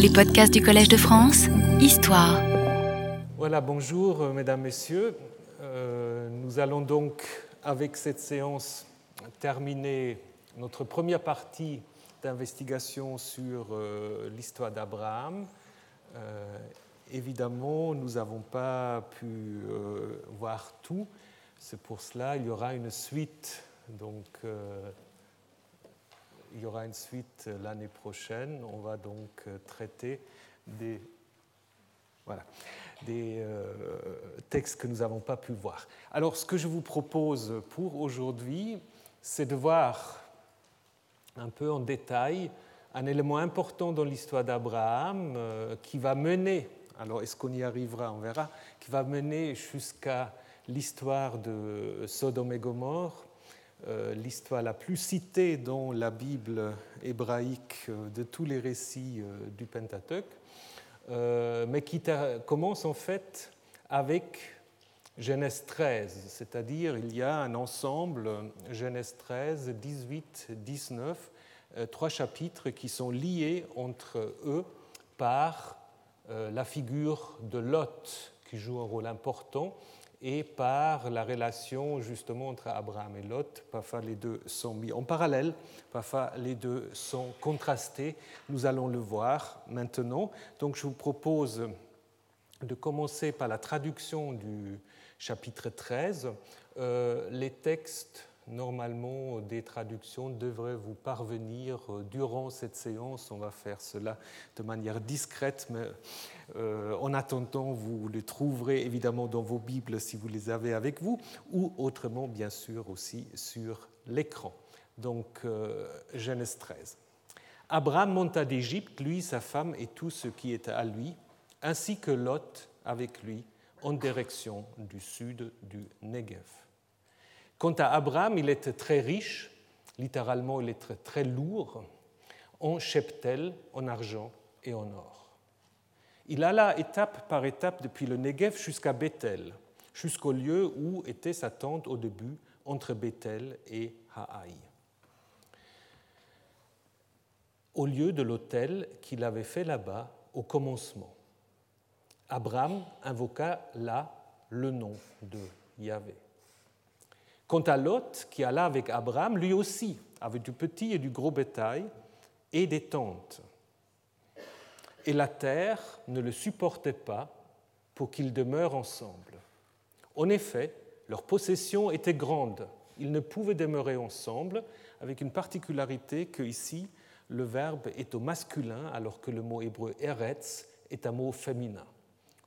Les podcasts du Collège de France, Histoire. Voilà, bonjour euh, mesdames, messieurs. Euh, nous allons donc, avec cette séance, terminer notre première partie d'investigation sur euh, l'histoire d'Abraham. évidemment, nous n'avons pas pu voir tout. C'est pour cela qu'il y aura une suite donc, il y aura une suite l'année prochaine. On va donc euh, traiter des, voilà, des euh, textes que nous n'avons pas pu voir. Alors, ce que je vous propose pour aujourd'hui, c'est de voir un peu en détail un élément important dans l'histoire d'Abraham euh, qui va mener, alors est-ce qu'on y arrivera, on verra, qui va mener jusqu'à l'histoire de Sodome et Gomorre euh, l'histoire la plus citée dans la Bible hébraïque euh, de tous les récits euh, du Pentateuque, mais qui commence en fait avec Genèse 13, c'est-à-dire il y a un ensemble, Genèse 13, 18, 19, trois chapitres qui sont liés entre eux par la figure de Lot, qui joue un rôle important, et par la relation justement entre Abraham et Lot. Parfois les deux sont mis en parallèle, parfois les deux sont contrastés. Nous allons le voir maintenant. Donc je vous propose de commencer par la traduction du chapitre 13. Euh, les textes normalement des traductions devraient vous parvenir euh, durant cette séance. On va faire cela de manière discrète, mais euh, en attendant, vous les trouverez évidemment dans vos Bibles si vous les avez avec vous, ou autrement, bien sûr, aussi sur l'écran. Donc, euh, Genèse 13. Abraham monta d'Égypte, lui, sa femme et tout ce qui était à lui, ainsi que Lot avec lui, en direction du sud du Negev. Quant à Abraham, il était très riche, littéralement il était très lourd, en cheptel, en argent et en or. Il alla étape par étape depuis le Negev jusqu'à Bethel, jusqu'au lieu où était sa tente au début, entre Bethel et Haï. Au lieu de l'autel qu'il avait fait là-bas au commencement. Abraham invoqua là le nom de Yahvé. Quant à Lot, qui alla avec Abraham, lui aussi avait du petit et du gros bétail et des tentes. Et la terre ne le supportait pas pour qu'ils demeurent ensemble. En effet, leur possession était grande. Ils ne pouvaient demeurer ensemble, avec une particularité que ici, le verbe est au masculin, alors que le mot hébreu eretz est un mot féminin.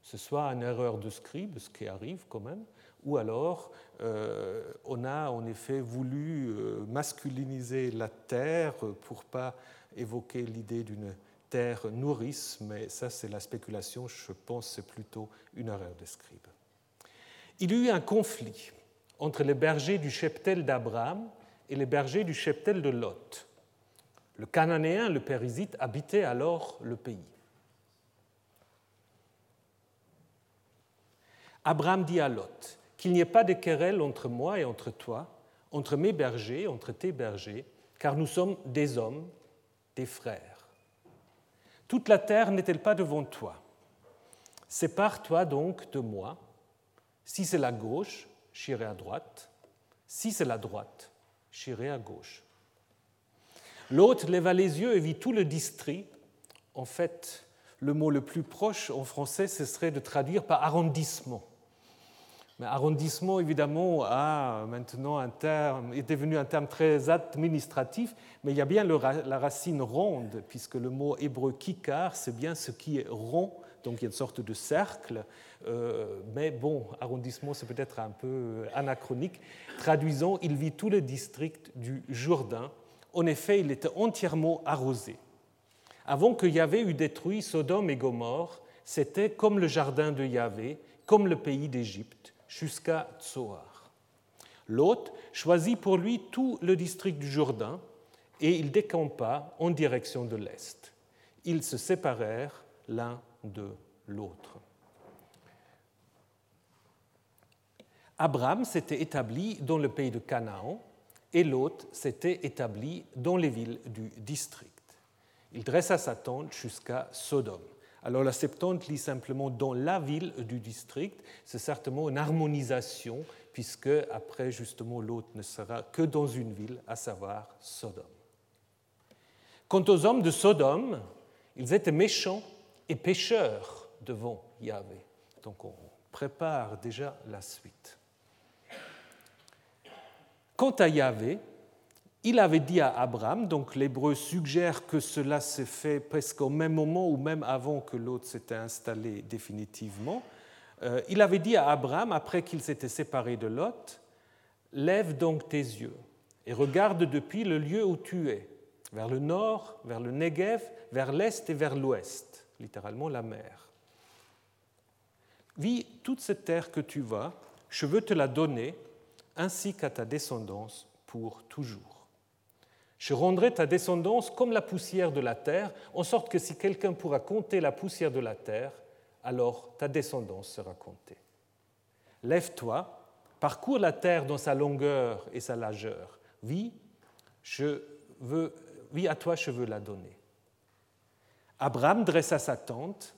Ce soit une erreur de scribe, ce qui arrive quand même, ou alors euh, on a en effet voulu euh, masculiniser la terre pour pas évoquer l'idée d'une terre nourrice, mais ça c'est la spéculation, je pense c'est plutôt une erreur de scribe. Il y eut un conflit entre les bergers du cheptel d'Abraham et les bergers du cheptel de Lot. Le Cananéen, le Périsite, habitait alors le pays. Abraham dit à Lot, qu'il n'y ait pas de querelle entre moi et entre toi, entre mes bergers, entre tes bergers, car nous sommes des hommes, des frères. Toute la terre n'est-elle pas devant toi? Sépare-toi donc de moi. Si c'est la gauche, j'irai à droite. Si c'est la droite, j'irai à gauche. L'autre leva les yeux et vit tout le district. En fait, le mot le plus proche en français, ce serait de traduire par arrondissement. Arrondissement, évidemment, a maintenant un terme, est devenu un terme très administratif, mais il y a bien la racine ronde, puisque le mot hébreu kikar, c'est bien ce qui est rond, donc il y a une sorte de cercle. Euh, mais bon, arrondissement, c'est peut-être un peu anachronique. Traduisons, il vit tout le district du Jourdain. En effet, il était entièrement arrosé. Avant que Yahvé eût détruit Sodome et Gomorre, c'était comme le jardin de Yahvé, comme le pays d'Égypte jusqu'à Tsoar. L'hôte choisit pour lui tout le district du Jourdain et il décampa en direction de l'est. Ils se séparèrent l'un de l'autre. Abraham s'était établi dans le pays de Canaan et l'hôte s'était établi dans les villes du district. Il dressa sa tente jusqu'à Sodome. Alors la Septante lit simplement dans la ville du district. C'est certainement une harmonisation, puisque après, justement, l'autre ne sera que dans une ville, à savoir Sodome. Quant aux hommes de Sodome, ils étaient méchants et pécheurs devant Yahvé. Donc on prépare déjà la suite. Quant à Yahvé, il avait dit à Abraham, donc l'hébreu suggère que cela s'est fait presque au même moment ou même avant que l'autre s'était installé définitivement. Euh, il avait dit à Abraham, après qu'il s'était séparé de Lot, Lève donc tes yeux et regarde depuis le lieu où tu es, vers le nord, vers le Negev, vers l'est et vers l'ouest, littéralement la mer. Vis toute cette terre que tu vas, je veux te la donner, ainsi qu'à ta descendance pour toujours. Je rendrai ta descendance comme la poussière de la terre, en sorte que si quelqu'un pourra compter la poussière de la terre, alors ta descendance sera comptée. Lève-toi, parcours la terre dans sa longueur et sa largeur. Vis, je veux, à toi, je veux la donner. Abraham dressa sa tente.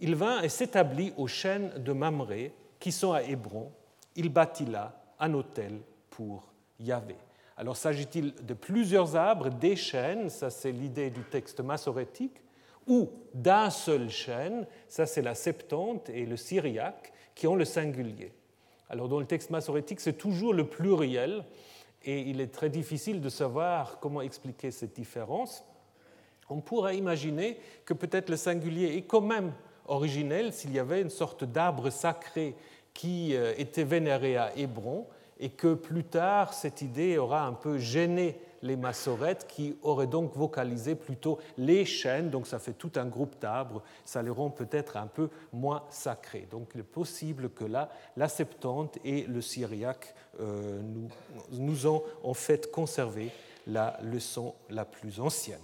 Il vint et s'établit aux chênes de Mamré, qui sont à Hébron. Il bâtit là un hôtel pour Yahvé. Alors s'agit-il de plusieurs arbres, des chênes, ça c'est l'idée du texte massorétique, ou d'un seul chêne, ça c'est la Septante et le Syriaque, qui ont le singulier. Alors dans le texte massorétique, c'est toujours le pluriel, et il est très difficile de savoir comment expliquer cette différence. On pourrait imaginer que peut-être le singulier est quand même originel s'il y avait une sorte d'arbre sacré qui euh, était vénéré à Hébron et que plus tard, cette idée aura un peu gêné les massorettes qui auraient donc vocalisé plutôt les chênes, donc ça fait tout un groupe d'arbres, ça les rend peut-être un peu moins sacrés. Donc il est possible que là, la Septante et le Syriaque euh, nous, ont en fait conservé la leçon la plus ancienne.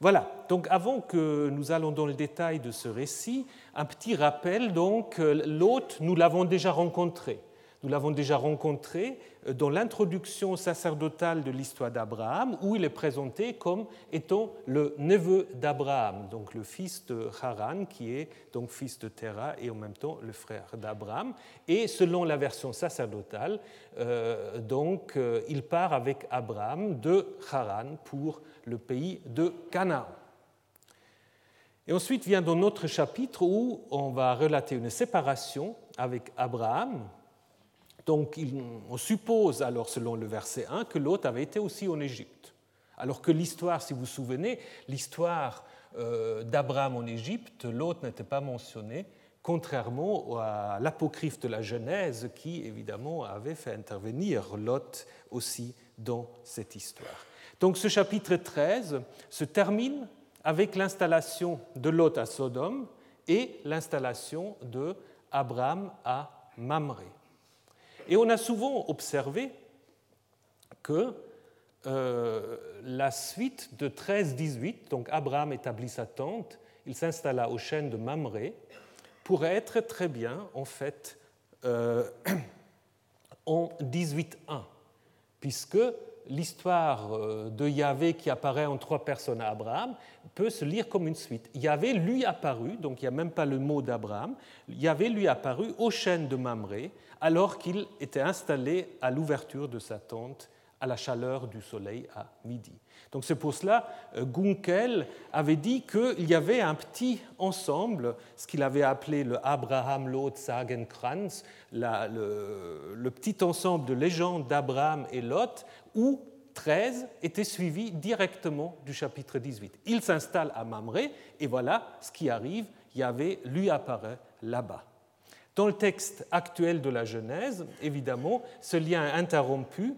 Voilà, donc avant que nous allons dans le détail de ce récit, un petit rappel, donc l'hôte, nous l'avons déjà rencontré. Nous l'avons déjà rencontré euh, dans l'introduction sacerdotale de l'histoire d'Abraham, où il est présenté comme étant le neveu d'Abraham, donc le fils de Haran, qui est donc fils de Terah et en même temps le frère d'Abraham. Et selon la version sacerdotale, euh, donc euh, il part avec Abraham de Haran pour le pays de Canaan. Et ensuite vient dans notre chapitre où on va relater une séparation avec Abraham, donc on suppose alors, selon le verset 1, que l'autre avait été aussi en Égypte. Alors que l'histoire, si vous vous souvenez, l'histoire euh, d'Abraham en Égypte, l'autre n'était pas mentionné, contrairement à l'apocryphe de la Genèse qui, évidemment, avait fait intervenir Lot aussi dans cette histoire. Donc ce chapitre 13 se termine avec l'installation de Lot à Sodome et l'installation de Abraham à Mamré. Et on a souvent observé que euh, la suite de 13-18, donc Abraham établit sa tente, il s'installa au chêne de Mamré, pourrait être très bien en fait euh, en 18.1, puisque l'histoire euh, de Yahvé qui apparaît en trois personnes à Abraham peut se lire comme une suite. Yahvé lui apparu, donc il n'y a même pas le mot d'Abraham, Yahvé lui apparu au chêne de Mamré alors qu'il était installé à l'ouverture de sa tente à la chaleur du soleil à midi. Donc c'est pour cela euh, Gunkel avait dit qu'il y avait un petit ensemble, ce qu'il avait appelé le Abraham Lot Sagenkranz, le, le petit ensemble de légendes d'Abraham et Lot, où 13 était suivi directement du chapitre 18. Il s'installe à Mamré et voilà ce qui arrive, Yahvé lui apparaît là-bas. Dans le texte actuel de la Genèse, évidemment, ce lien est interrompu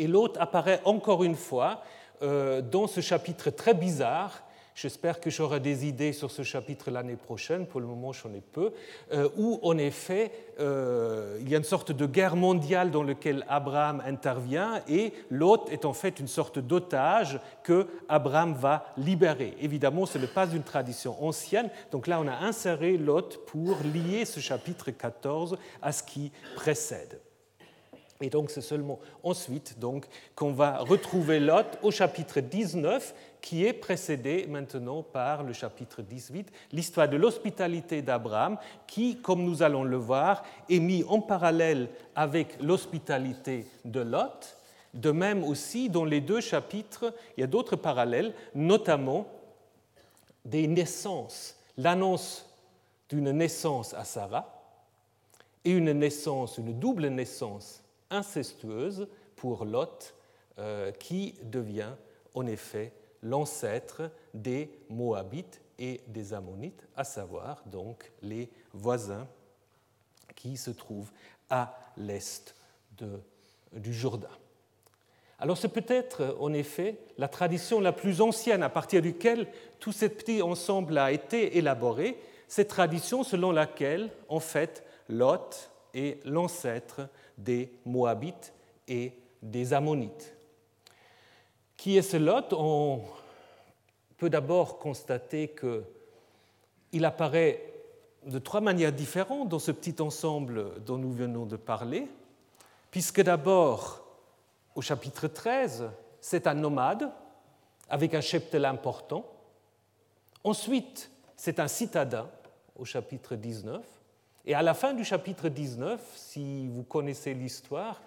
et l'autre apparaît encore une fois euh, dans ce chapitre très bizarre J'espère que j'aurai des idées sur ce chapitre l'année prochaine, pour le moment j'en ai peu, euh, où en effet euh, il y a une sorte de guerre mondiale dans laquelle Abraham intervient et l'hôte est en fait une sorte d'otage que Abraham va libérer. Évidemment, ce n'est pas une tradition ancienne, donc là on a inséré l'hôte pour lier ce chapitre 14 à ce qui précède. Et donc c'est seulement ensuite donc, qu'on va retrouver Lot au chapitre 19, qui est précédé maintenant par le chapitre 18, l'histoire de l'hospitalité d'Abraham, qui, comme nous allons le voir, est mis en parallèle avec l'hospitalité de Lot. De même aussi, dans les deux chapitres, il y a d'autres parallèles, notamment des naissances, l'annonce d'une naissance à Sarah et une naissance, une double naissance incestueuse pour Lot, euh, qui devient en effet l'ancêtre des Moabites et des Ammonites, à savoir donc les voisins qui se trouvent à l'est du Jourdain. Alors c'est peut-être en effet la tradition la plus ancienne à partir duquel tout ce petit ensemble a été élaboré, cette tradition selon laquelle en fait Lot est l'ancêtre des Moabites et des Ammonites. Qui est ce Lot? On peut d'abord constater qu'il apparaît de trois manières différentes dans ce petit ensemble dont nous venons de parler, puisque d'abord, au chapitre 13, c'est un nomade avec un cheptel important. Ensuite, c'est un citadin au chapitre 19. Et à la fin du chapitre 19, si vous connaissez l'histoire,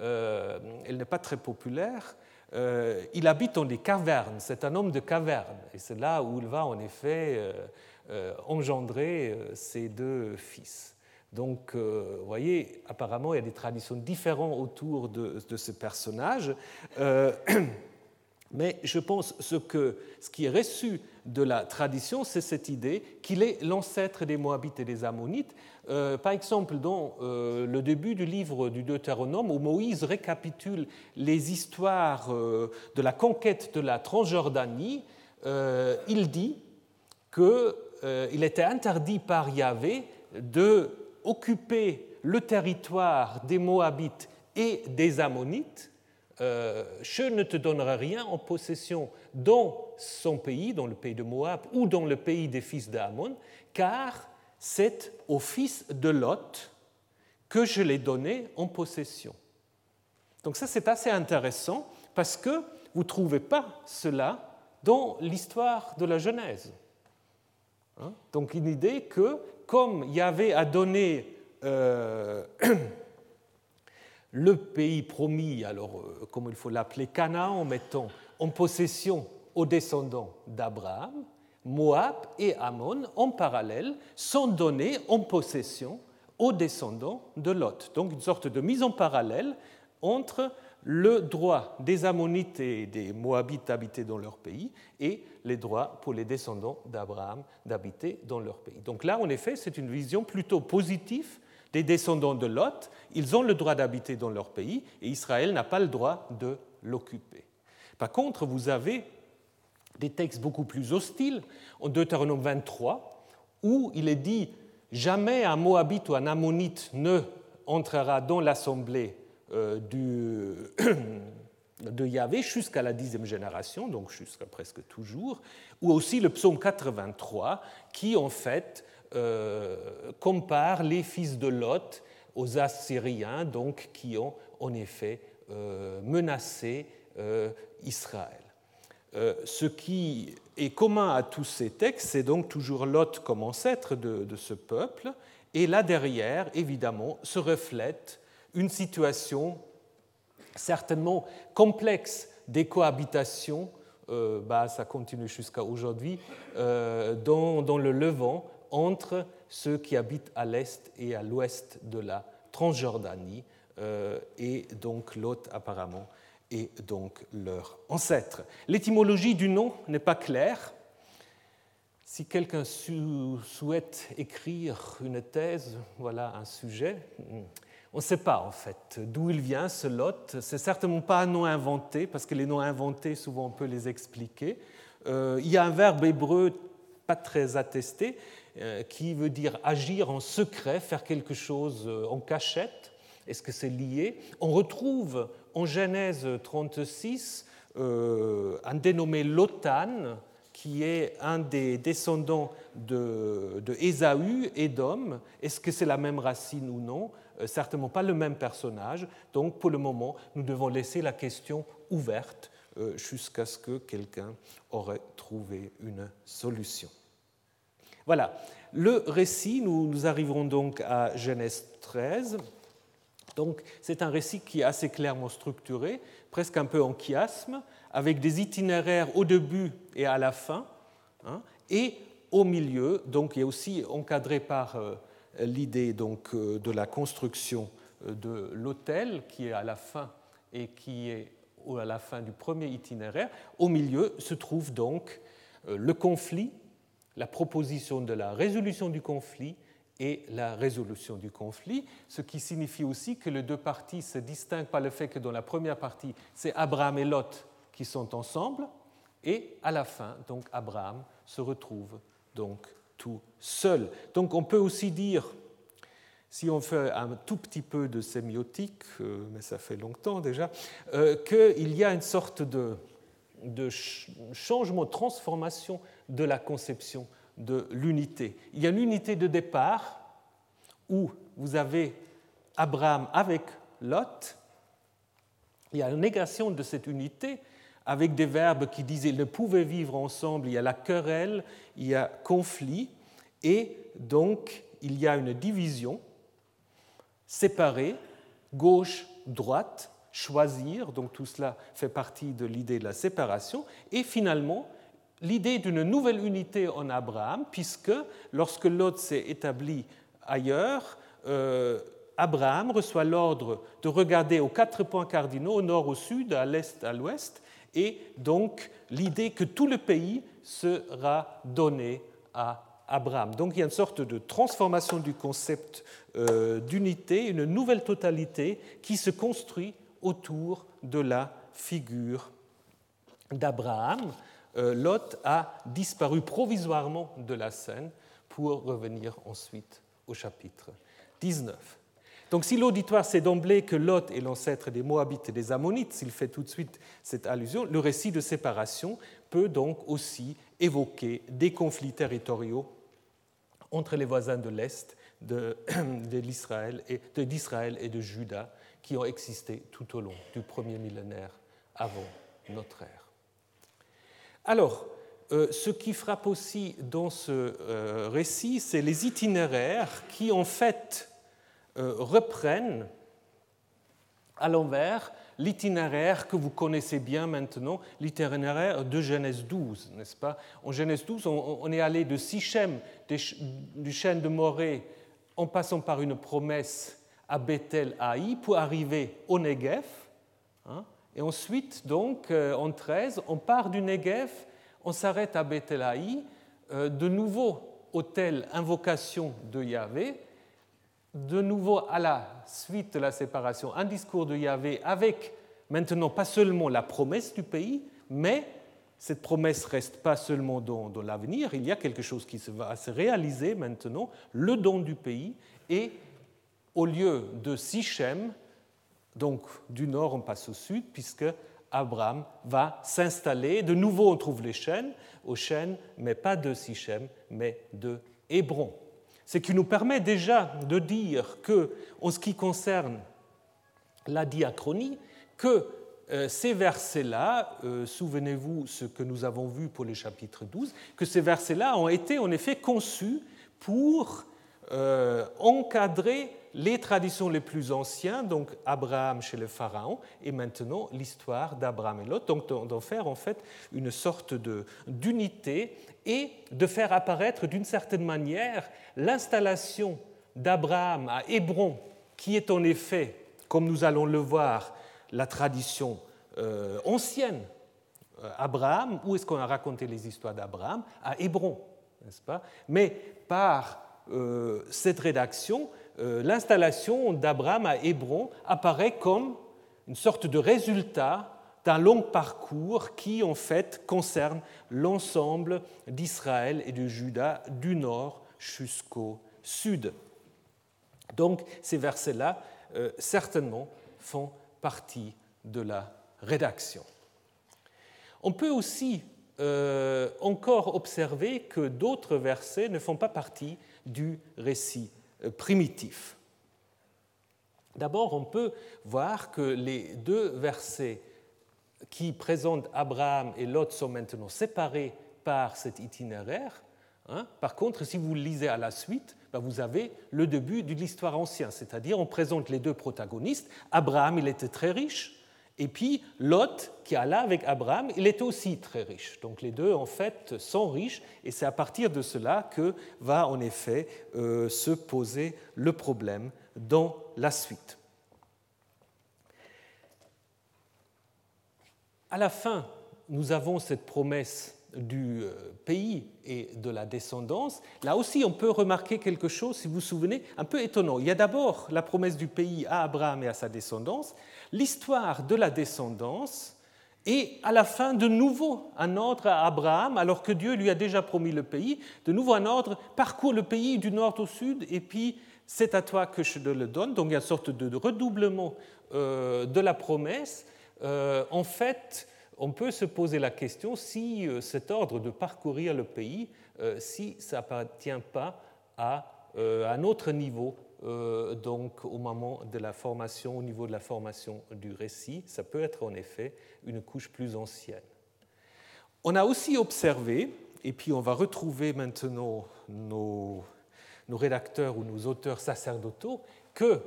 euh, elle n'est pas très populaire, euh, il habite dans des cavernes, c'est un homme de caverne, et c'est là où il va en effet euh, engendrer ses deux fils. Donc, vous voyez, apparemment, il y a des traditions différentes autour de, de ce personnage. Mais je pense ce que ce qui est reçu de la tradition, c'est cette idée qu'il est l'ancêtre des Moabites et des Ammonites. Euh, par exemple, dans euh, le début du livre du Deutéronome, où Moïse récapitule les histoires euh, de la conquête de la Transjordanie, il dit qu'il était interdit par Yahvé de occuper le territoire des Moabites et des Ammonites euh, je ne te donnerai rien en possession dans son pays, dans le pays de Moab ou dans le pays des fils d'Amon, car c'est au fils de Lot que je l'ai donné en possession. Donc ça c'est assez intéressant parce que vous ne trouvez pas cela dans l'histoire de la Genèse. Hein? Donc une idée que comme Yahvé a donné euh, le pays promis, alors euh, comme il faut l'appeler Canaan, en mettant en possession aux descendants d'Abraham, Moab et Ammon, en parallèle, sont donnés en possession aux descendants de Lot. Donc une sorte de mise en parallèle entre le droit des Ammonites et des Moabites d'habiter dans leur pays et les droits pour les descendants d'Abraham d'habiter dans leur pays. Donc là, en effet, c'est une vision plutôt positive des descendants de Lot, ils ont le droit d'habiter dans leur pays et Israël n'a pas le droit de l'occuper. Par contre, vous avez des textes beaucoup plus hostiles en Deutéronome 23 où il est dit jamais un Moabite ou un Ammonite ne entrera dans l'assemblée euh, de Yahvé jusqu'à la dixième génération, donc jusqu'à presque toujours, ou aussi le psaume 83 qui en fait compare les fils de Lot aux Assyriens, donc, qui ont en effet euh, menacé euh, Israël. ce qui est commun à tous ces textes, c'est donc toujours Lot comme ancêtre de, ce peuple, et là derrière, évidemment, se reflète une situation certainement complexe des cohabitations, bah, ça continue jusqu'à aujourd'hui, dans, le Levant, entre ceux qui habitent à l'est et à l'ouest de la Transjordanie, euh, et donc Lot apparemment est donc leur ancêtre. L'étymologie du nom n'est pas claire. Si quelqu'un souhaite écrire une thèse, voilà un sujet. On ne sait pas en fait d'où il vient ce Lot. C'est certainement pas un nom inventé parce que les noms inventés souvent on peut les expliquer. Euh, il y a un verbe hébreu pas très attesté qui veut dire agir en secret, faire quelque chose euh, en cachette. Est-ce que c'est lié? On retrouve en Genèse 36 euh, un dénommé Lotan qui est un des descendants de, de Ésaü, Édom. Est-ce que c'est la même racine ou non? Euh, Certainement pas le même personnage. Donc pour le moment, nous devons laisser la question ouverte euh, jusqu'à ce que quelqu'un aurait trouvé une solution. Voilà, le récit, nous, nous arriverons donc à Genèse 13. Donc c'est un récit qui est assez clairement structuré, presque un peu en chiasme, avec des itinéraires au début et à la fin, hein, et au milieu, donc aussi encadré par euh, l'idée donc euh, de la construction euh, de l'autel qui est à la fin et qui est à la fin du premier itinéraire. Au milieu se trouve donc le conflit, la proposition de la résolution du conflit et la résolution du conflit, ce qui signifie aussi que les deux parties se distinguent par le fait que dans la première partie, c'est Abraham et Lot qui sont ensemble, et à la fin, donc Abraham se retrouve donc tout seul. Donc on peut aussi dire, si on fait un tout petit peu de sémiotique, euh, mais ça fait longtemps déjà, euh, qu'il y a une sorte de, de changement, transformation de la conception de l'unité. Il y a l'unité de départ où vous avez Abraham avec Lot. Il y a une négation de cette unité avec des verbes qui disaient ne pouvaient vivre ensemble. Il y a la querelle, il y a conflit, et donc il y a une division séparée, gauche, droite, choisir, donc tout cela fait partie de l'idée de la séparation, et finalement l'idée d'une nouvelle unité en Abraham, puisque lorsque Lot s'est établi ailleurs, euh, Abraham reçoit l'ordre de regarder aux quatre points cardinaux, au nord, au sud, à l'est, à l'ouest, et donc l'idée que tout le pays sera donné à Abraham. Donc il y a une sorte de transformation du concept euh, d'unité, une nouvelle totalité qui se construit autour de la figure d'Abraham. Euh, Lot a disparu provisoirement de la scène pour revenir ensuite au chapitre 19. Donc si l'auditoire sait d'emblée que Lot est l'ancêtre des Moabites et des Ammonites, s'il fait tout de suite cette allusion, le récit de séparation peut donc aussi évoquer des conflits territoriaux entre les voisins de l'Est d'Israël et, et de Juda qui ont existé tout au long du premier millénaire avant notre ère. Alors, euh, ce qui frappe aussi dans ce euh, récit, c'est les itinéraires qui, en fait, euh, reprennent à l'envers l'itinéraire que vous connaissez bien maintenant, l'itinéraire de Genèse 12, n'est-ce pas? En Genèse 12, on, est allé de Sichem, du chêne de Morée, en passant par une promesse à Bethel, Haï, pour arriver au Negev. Hein, et ensuite, donc, euh, en 13, on part du Negev, on s'arrête à Bethelaï, euh, de nouveau autel invocation de Yahvé, de nouveau à la suite de la séparation, un discours de Yahvé avec maintenant pas seulement la promesse du pays, mais cette promesse reste pas seulement dans, dans l'avenir, il y a quelque chose qui va se réaliser maintenant, le don du pays, et au lieu de Sichem, donc du nord, on passe au sud, puisque Abraham va s'installer. De nouveau, on trouve les chaînes, aux chaînes, mais pas de Sichem, mais de Hébron. Ce qui nous permet déjà de dire que, en ce qui concerne la diachronie, que euh, ces versets-là, euh, souvenez-vous ce que nous avons vu pour le chapitre 12, que ces versets-là ont été en effet conçus pour euh, encadrer les traditions les plus anciennes, donc Abraham chez le Pharaon, et maintenant l'histoire d'Abraham et Lot, donc d'en faire en fait une sorte d'unité et de faire apparaître d'une certaine manière l'installation d'Abraham à Hébron, qui est en effet, comme nous allons le voir, la tradition euh, ancienne. Euh, Abraham, où est-ce qu'on a raconté les histoires d'Abraham? À Hébron, n'est-ce pas? Mais par euh, cette rédaction, l'installation d'Abraham à Hébron apparaît comme une sorte de résultat d'un long parcours qui, en fait, concerne l'ensemble d'Israël et de Juda du nord jusqu'au sud. Donc, ces versets-là, euh, certainement, font partie de la rédaction. On peut aussi euh, encore observé que d'autres versets ne font pas partie du récit euh, primitif. D'abord, on peut voir que les deux versets qui présentent Abraham et Lot sont maintenant séparés par cet itinéraire. Hein. Par contre, si vous lisez à la suite, ben, vous avez le début de l'histoire ancienne, c'est-à-dire on présente les deux protagonistes. Abraham, il était très riche, et puis Lot, qui alla avec Abraham, il était aussi très riche. Donc les deux, en fait, sont riches, et c'est à partir de cela que va en effet euh, se poser le problème dans la suite. À la fin, nous avons cette promesse du euh, pays et de la descendance. Là aussi, on peut remarquer quelque chose, si vous vous souvenez, un peu étonnant. Il y a d'abord la promesse du pays à Abraham et à sa descendance, l'histoire de la descendance, et à la fin, de nouveau, un ordre à Abraham, alors que Dieu lui a déjà promis le pays, de nouveau un ordre, parcours le pays du nord au sud, et puis c'est à toi que je le donne. Donc il y a une sorte de redoublement euh, de la promesse. Euh, en fait, on peut se poser la question si euh, cet ordre de parcourir le pays, si ça n'appartient pas à un autre niveau, donc au moment de la formation, au niveau de la formation du récit, ça peut être en effet une couche plus ancienne. On a aussi observé, et puis on va retrouver maintenant nos nos rédacteurs ou nos auteurs sacerdotaux que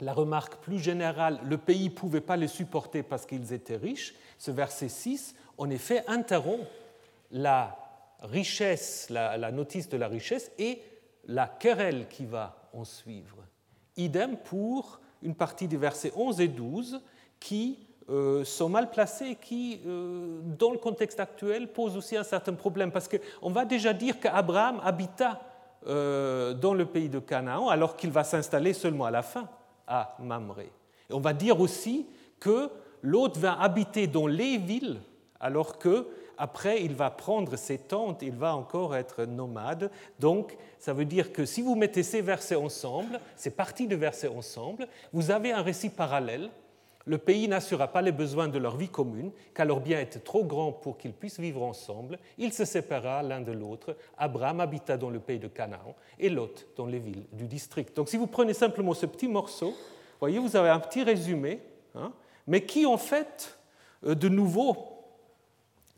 la remarque plus générale, le pays ne pouvait pas les supporter parce qu'ils étaient riches, ce verset 6, en effet, interrompt la richesse, la, notice de la richesse et la querelle qui va en suivre. Idem pour une partie des versets 11 et 12 qui euh, sont mal placés et qui, euh, dans le contexte actuel, posent aussi un certain problème. Parce qu'on va déjà dire qu'Abraham habita euh, dans le pays de Canaan, alors qu'il va s'installer seulement à la fin à Mamré. On va dire aussi que l'autre va habiter dans les villes, alors que après il va prendre ses tentes, il va encore être nomade. Donc ça veut dire que si vous mettez ces versets ensemble, ces parties de versets ensemble, vous avez un récit parallèle le pays n'assurera pas les besoins de leur vie commune, car leur bien était trop grand pour qu'ils puissent vivre ensemble. Ils se séparèrent l'un de l'autre. Abraham habita dans le pays de Canaan et Lot dans les villes du district. Donc si vous prenez simplement ce petit morceau, voyez, vous avez un petit résumé, hein, mais qui en fait, euh, de nouveau,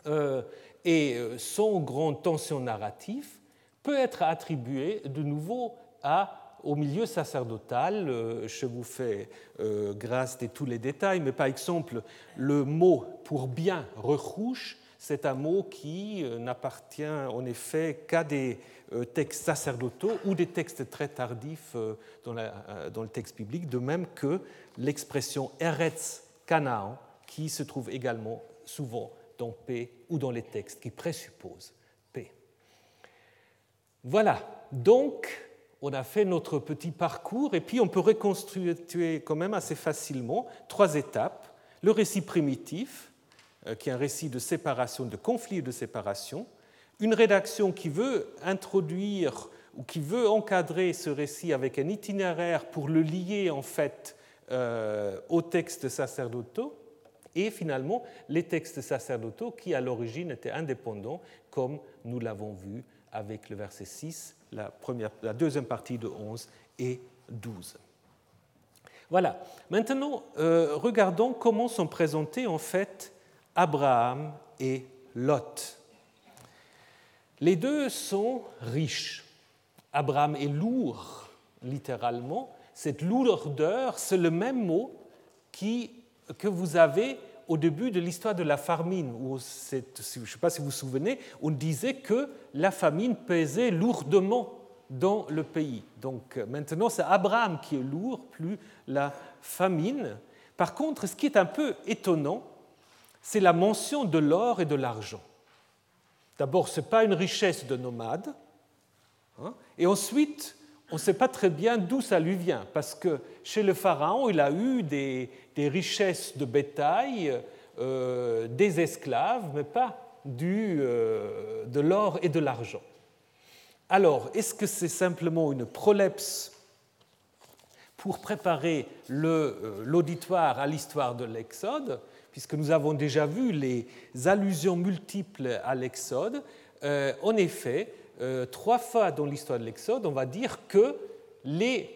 euh, et euh, son grand tension narratif peut être attribué de nouveau à au milieu sacerdotal, euh, je vous fais euh, grâce de tous les détails, mais par exemple, le mot pour bien, recouche, c'est un mot qui euh, n'appartient en effet qu'à des textes sacerdotaux ou des textes très tardifs dans, dans le texte biblique, de même que l'expression Eretz Canaan, qui se trouve également souvent dans P ou dans les textes qui présupposent P. Voilà, donc on a fait notre petit parcours et puis on peut reconstituer quand même assez facilement trois étapes. Le récit primitif, euh, qui est un récit de séparation, de conflit et de séparation. Une rédaction qui veut introduire ou qui veut encadrer ce récit avec un itinéraire pour le lier en fait euh, aux textes sacerdotaux. Et finalement, les textes sacerdotaux qui à l'origine étaient indépendants, comme nous l'avons vu avec le verset 6 la, deuxième partie de 11 et 12. Voilà. Maintenant, euh, regardons comment sont présentés en fait Abraham et Lot. Les deux sont riches. Abraham est lourd, littéralement. Cette lourdeur, c'est le même mot que vous avez au début de l'histoire de la famine, où je ne sais pas si vous vous souvenez, on disait que la famine pesait lourdement dans le pays. Donc maintenant, c'est Abraham qui est lourd, plus la famine. Par contre, ce qui est un peu étonnant, c'est la mention de l'or et de l'argent. D'abord, ce n'est pas une richesse de nomade. Hein, et ensuite, on ne sait pas très bien d'où ça lui vient, parce que chez le pharaon, il a eu des, richesses de bétail, euh, des esclaves, mais pas du, euh, de l'or et de l'argent. Alors, est-ce que c'est simplement une prolepse pour préparer euh, l'auditoire à l'histoire de l'Exode puisque nous avons déjà vu les allusions multiples à l'Exode. En effet, euh, trois fois dans l'histoire de l'Exode, on va dire que les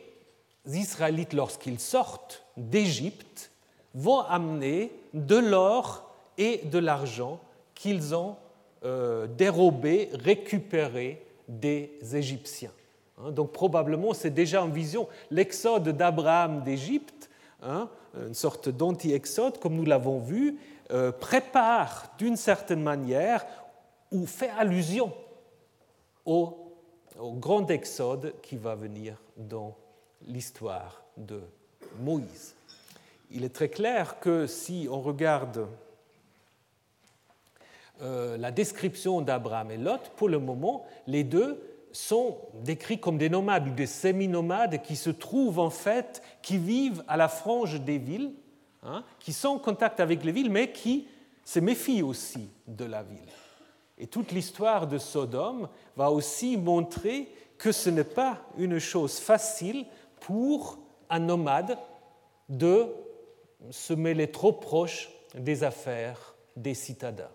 Israélites, lorsqu'ils sortent d'Égypte, vont amener de l'or et de l'argent qu'ils ont euh, dérobé, récupéré des Égyptiens. Hein, donc probablement c'est déjà en vision. L'exode d'Abraham d'Égypte, hein, une sorte d'anti-exode comme nous l'avons vu, euh, prépare d'une certaine manière ou fait allusion au, grand exode qui va venir dans l'histoire de Moïse. Il est très clair que si on regarde euh, la description d'Abraham et Lot, pour le moment, les deux sont décrits comme des nomades ou des semi-nomades qui se trouvent en fait, qui vivent à la frange des villes, hein, qui sont en contact avec les villes, mais qui se méfient aussi de la ville. Et toute l'histoire de Sodome va aussi montrer que ce n'est pas une chose facile pour un nomade de se mêler trop proche des affaires des citadins.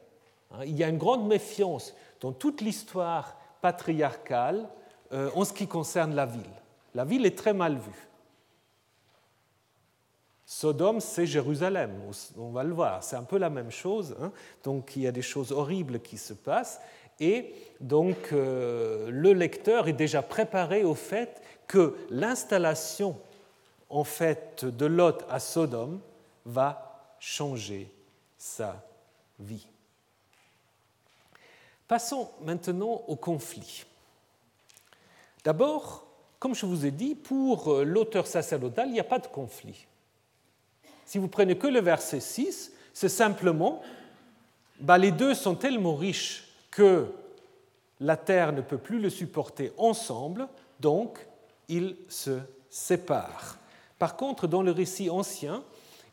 Hein, il y a une grande méfiance dans toute l'histoire patriarcale euh, en ce qui concerne la ville. La ville est très mal vue. Sodome, c'est Jérusalem, on va le voir, c'est un peu la même chose. Hein. Donc il y a des choses horribles qui se passent et donc euh, le lecteur est déjà préparé au fait que l'installation en fait de Lot à Sodome va changer sa vie. Passons maintenant au conflit. D'abord, comme je vous ai dit, pour euh, l'auteur sacerdotal, il n'y a pas de conflit. Si vous prenez que le verset 6, c'est simplement, bah, les deux sont tellement riches que la terre ne peut plus le supporter ensemble, donc ils se séparent. Par contre, dans le récit ancien,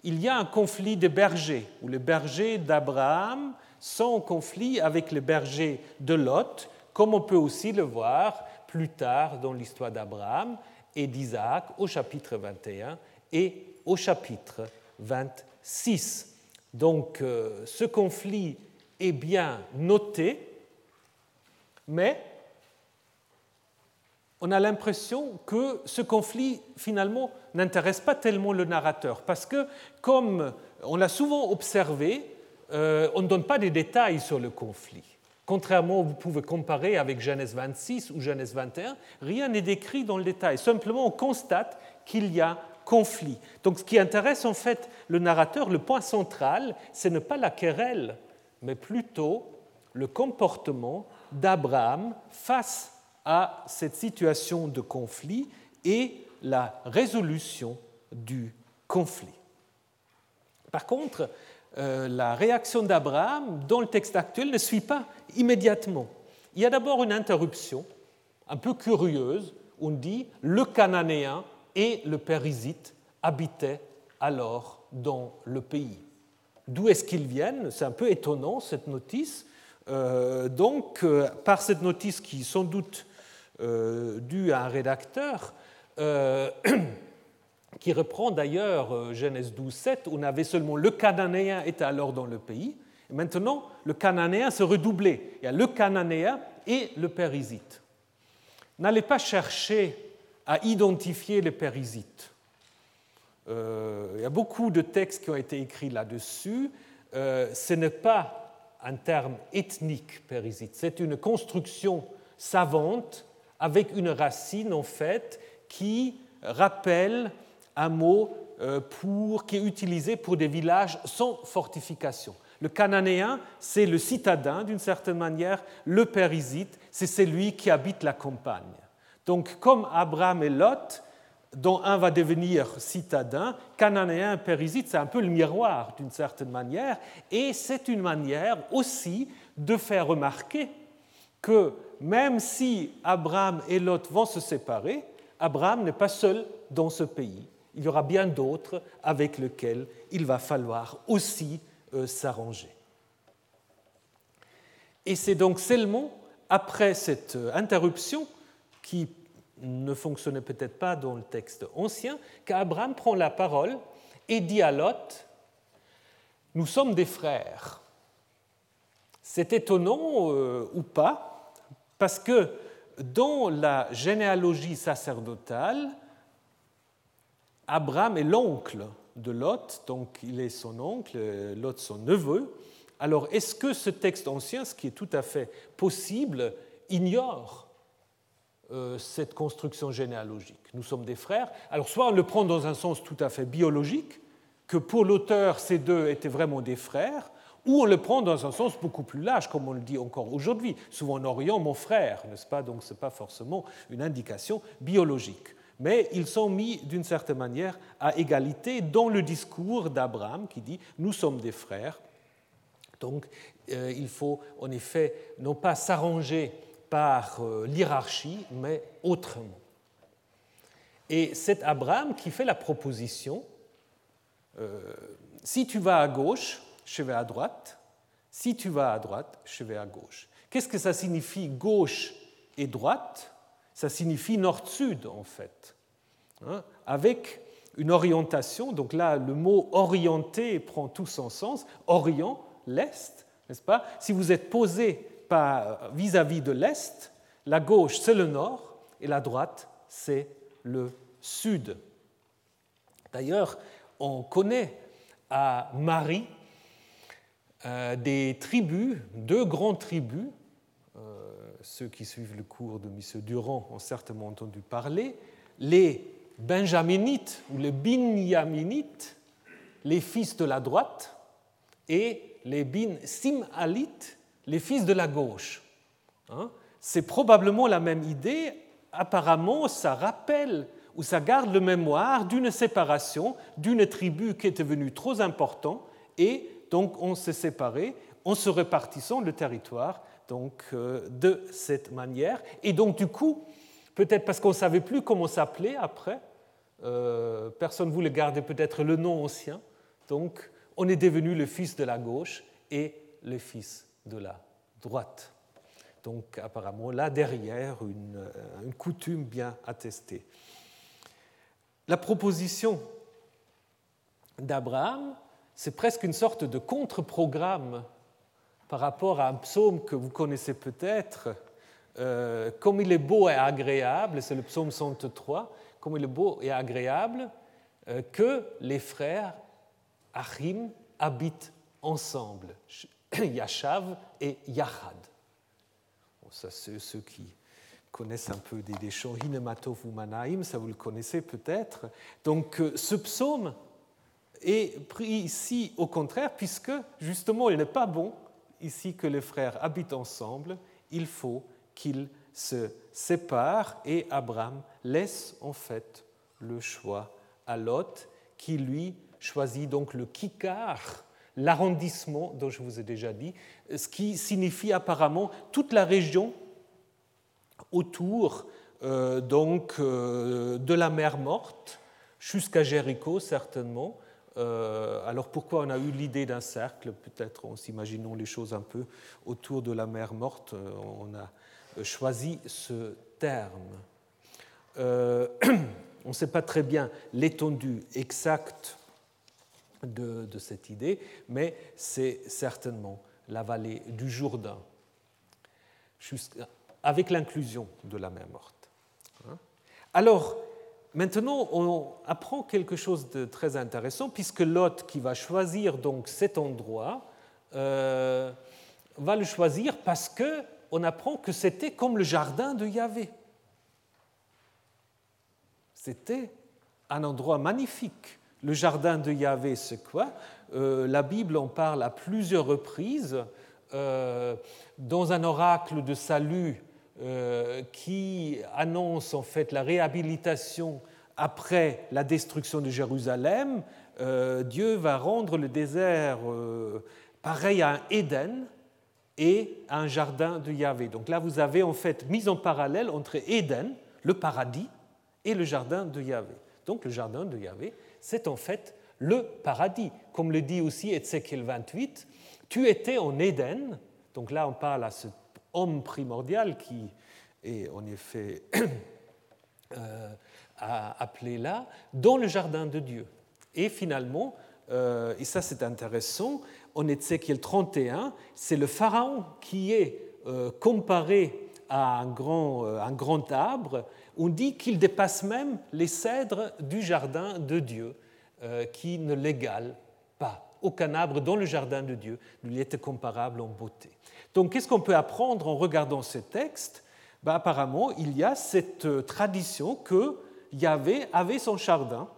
il y a un conflit des bergers, où les bergers d'Abraham sont en conflit avec les bergers de Lot, comme on peut aussi le voir plus tard dans l'histoire d'Abraham et d'Isaac au chapitre 21 et au chapitre 26. Donc euh, ce conflit est bien noté, mais on a l'impression que ce conflit finalement n'intéresse pas tellement le narrateur, parce que comme on l'a souvent observé, euh, on ne donne pas des détails sur le conflit. Contrairement, vous pouvez comparer avec Genèse 26 ou Genèse 21, rien n'est décrit dans le détail. Simplement, on constate qu'il y a conflit. Donc, ce qui intéresse en fait le narrateur, le point central, ce n'est pas la querelle, mais plutôt le comportement d'Abraham face à cette situation de conflit et la résolution du conflit. Par contre, euh, la réaction d'Abraham dans le texte actuel ne suit pas immédiatement. Il y a d'abord une interruption un peu curieuse. On dit le Cananéen et le Périsite habitaient alors dans le pays. D'où est-ce qu'ils viennent? C'est un peu étonnant cette notice. Euh, donc, euh, par cette notice qui sans doute due à un rédacteur, qui reprend d'ailleurs euh, Genèse 12, 7, où on avait seulement le Cananéen était alors dans le pays. Et maintenant, le Cananéen se redoublait. Il y a le Cananéen et le Périsite. N'allez pas chercher à identifier les Périsites. Euh, il y a beaucoup de textes qui ont été écrits là-dessus. Euh, ce n'est pas un terme ethnique périsite, c'est une construction savante avec une racine en fait qui rappelle un mot euh, pour, qui est utilisé pour des villages sans fortification. Le cananéen, c'est le citadin d'une certaine manière, le périsite, c'est celui qui habite la campagne. Donc comme Abraham et Lot, dont un va devenir citadin, cananéen, périsite, c'est un peu le miroir d'une certaine manière, et c'est une manière aussi de faire remarquer que même si Abraham et Lot vont se séparer, Abraham n'est pas seul dans ce pays il y aura bien d'autres avec lesquels il va falloir aussi euh, s'arranger. Et c'est donc seulement après cette euh, interruption, qui ne fonctionnait peut-être pas dans le texte ancien, qu'Abraham prend la parole et dit à Lot, nous sommes des frères. C'est étonnant euh, ou pas, parce que dans la généalogie sacerdotale, Abraham est l'oncle de Lot, donc il est son oncle, Lot son neveu. Alors est-ce que ce texte ancien, ce qui est tout à fait possible, ignore euh, cette construction généalogique Nous sommes des frères. Alors soit on le prend dans un sens tout à fait biologique, que pour l'auteur ces deux étaient vraiment des frères, ou on le prend dans un sens beaucoup plus large, comme on le dit encore aujourd'hui. Souvent en Orient, mon frère, n'est-ce pas? Donc ce n'est pas forcément une indication biologique mais ils sont mis d'une certaine manière à égalité dans le discours d'Abraham qui dit Nous sommes des frères. Donc euh, il faut en effet non pas s'arranger par euh, l'hierarchie, mais autrement. Et c'est Abraham qui fait la proposition euh, si tu vas à gauche, je vais à droite. Si tu vas à droite, je vais à gauche. Qu'est-ce que ça signifie gauche et droite? Ça signifie nord-sud en fait, hein, avec une orientation. Donc là, le mot orienté prend tout son sens. Orient, l'est, n'est-ce pas? Si vous êtes posé vis-à-vis de l'est, la gauche c'est le nord et la droite c'est le sud. D'ailleurs, on connaît à Marie euh, des tribus, deux grandes tribus, ceux qui suivent le cours de M. Durand ont certainement entendu parler, les benjaminites ou les binyaminites, les fils de la droite, et les bin simalites, les fils de la gauche. Hein? C'est probablement la même idée. Apparemment, ça rappelle ou ça garde le mémoire d'une séparation d'une tribu qui était devenue trop importante et donc on s'est séparé en se répartissant le territoire donc, euh, de cette manière. Et donc, du coup, peut-être parce qu'on ne savait plus comment s'appeler après, euh, personne ne voulait garder peut-être le nom ancien, donc on est devenu le fils de la gauche et le fils de la droite. Donc apparemment là derrière une, euh, une coutume bien attestée. La proposition d'Abraham, c'est presque une sorte de contre-programme par rapport à un psaume que vous connaissez peut-être, euh, comme il est beau et agréable, c'est le psaume 103, comme il est beau et agréable euh, que les frères Achim habitent ensemble, Yashav et Yachad. ça, ceux qui connaissent un peu des, chants Hinematov ou Manaim, ça vous le connaissez peut-être. Donc euh, ce psaume est pris ici au contraire, puisque justement il n'est pas bon ici que les frères habitent ensemble, il faut qu'ils se séparent et Abraham laisse en fait le choix à Lot qui lui choisit donc le Kikar, l'arrondissement dont je vous ai déjà dit, ce qui signifie apparemment toute la région autour euh, donc euh, de la mer morte jusqu'à Jéricho certainement, euh, alors pourquoi on a eu l'idée d'un cercle? Peut-être en s'imaginant les choses un peu autour de la mer morte, on a choisi ce terme. On ne sait pas très bien l'étendue exacte de, cette idée, mais c'est certainement la vallée du Jourdain, avec l'inclusion de la mer morte. Hein. Alors, Maintenant, on apprend quelque chose de très intéressant, puisque Lot, qui va choisir donc cet endroit, euh, va le choisir parce qu'on apprend que c'était comme le jardin de Yahvé. C'était un endroit magnifique. Le jardin de Yahvé, c'est quoi? Euh, La Bible en parle à plusieurs reprises. Euh, dans un oracle de salut euh, qui annonce en fait la réhabilitation après la destruction de Jérusalem. Dieu va rendre le désert pareil à un Éden et à un jardin de Yahvé. Donc là, vous avez en fait mis en parallèle entre Éden, le paradis, et le jardin de Yahvé. Donc le jardin de Yahvé, c'est en fait le paradis. Comme le dit aussi Ézéchiel 28, tu étais en Éden, donc là on parle à ce homme primordial qui est en effet euh, appelé là, dans le jardin de Dieu. Et finalement, et ça c'est intéressant, en Ézéchiel 31, c'est le pharaon qui est comparé à un grand, un grand arbre. On dit qu'il dépasse même les cèdres du jardin de Dieu, qui ne l'égalent pas. Aucun arbre dans le jardin de Dieu ne lui était comparable en beauté. Donc qu'est-ce qu'on peut apprendre en regardant ces textes? Ben, Apparemment, il y a cette euh, tradition que Yahvé avait son jardin,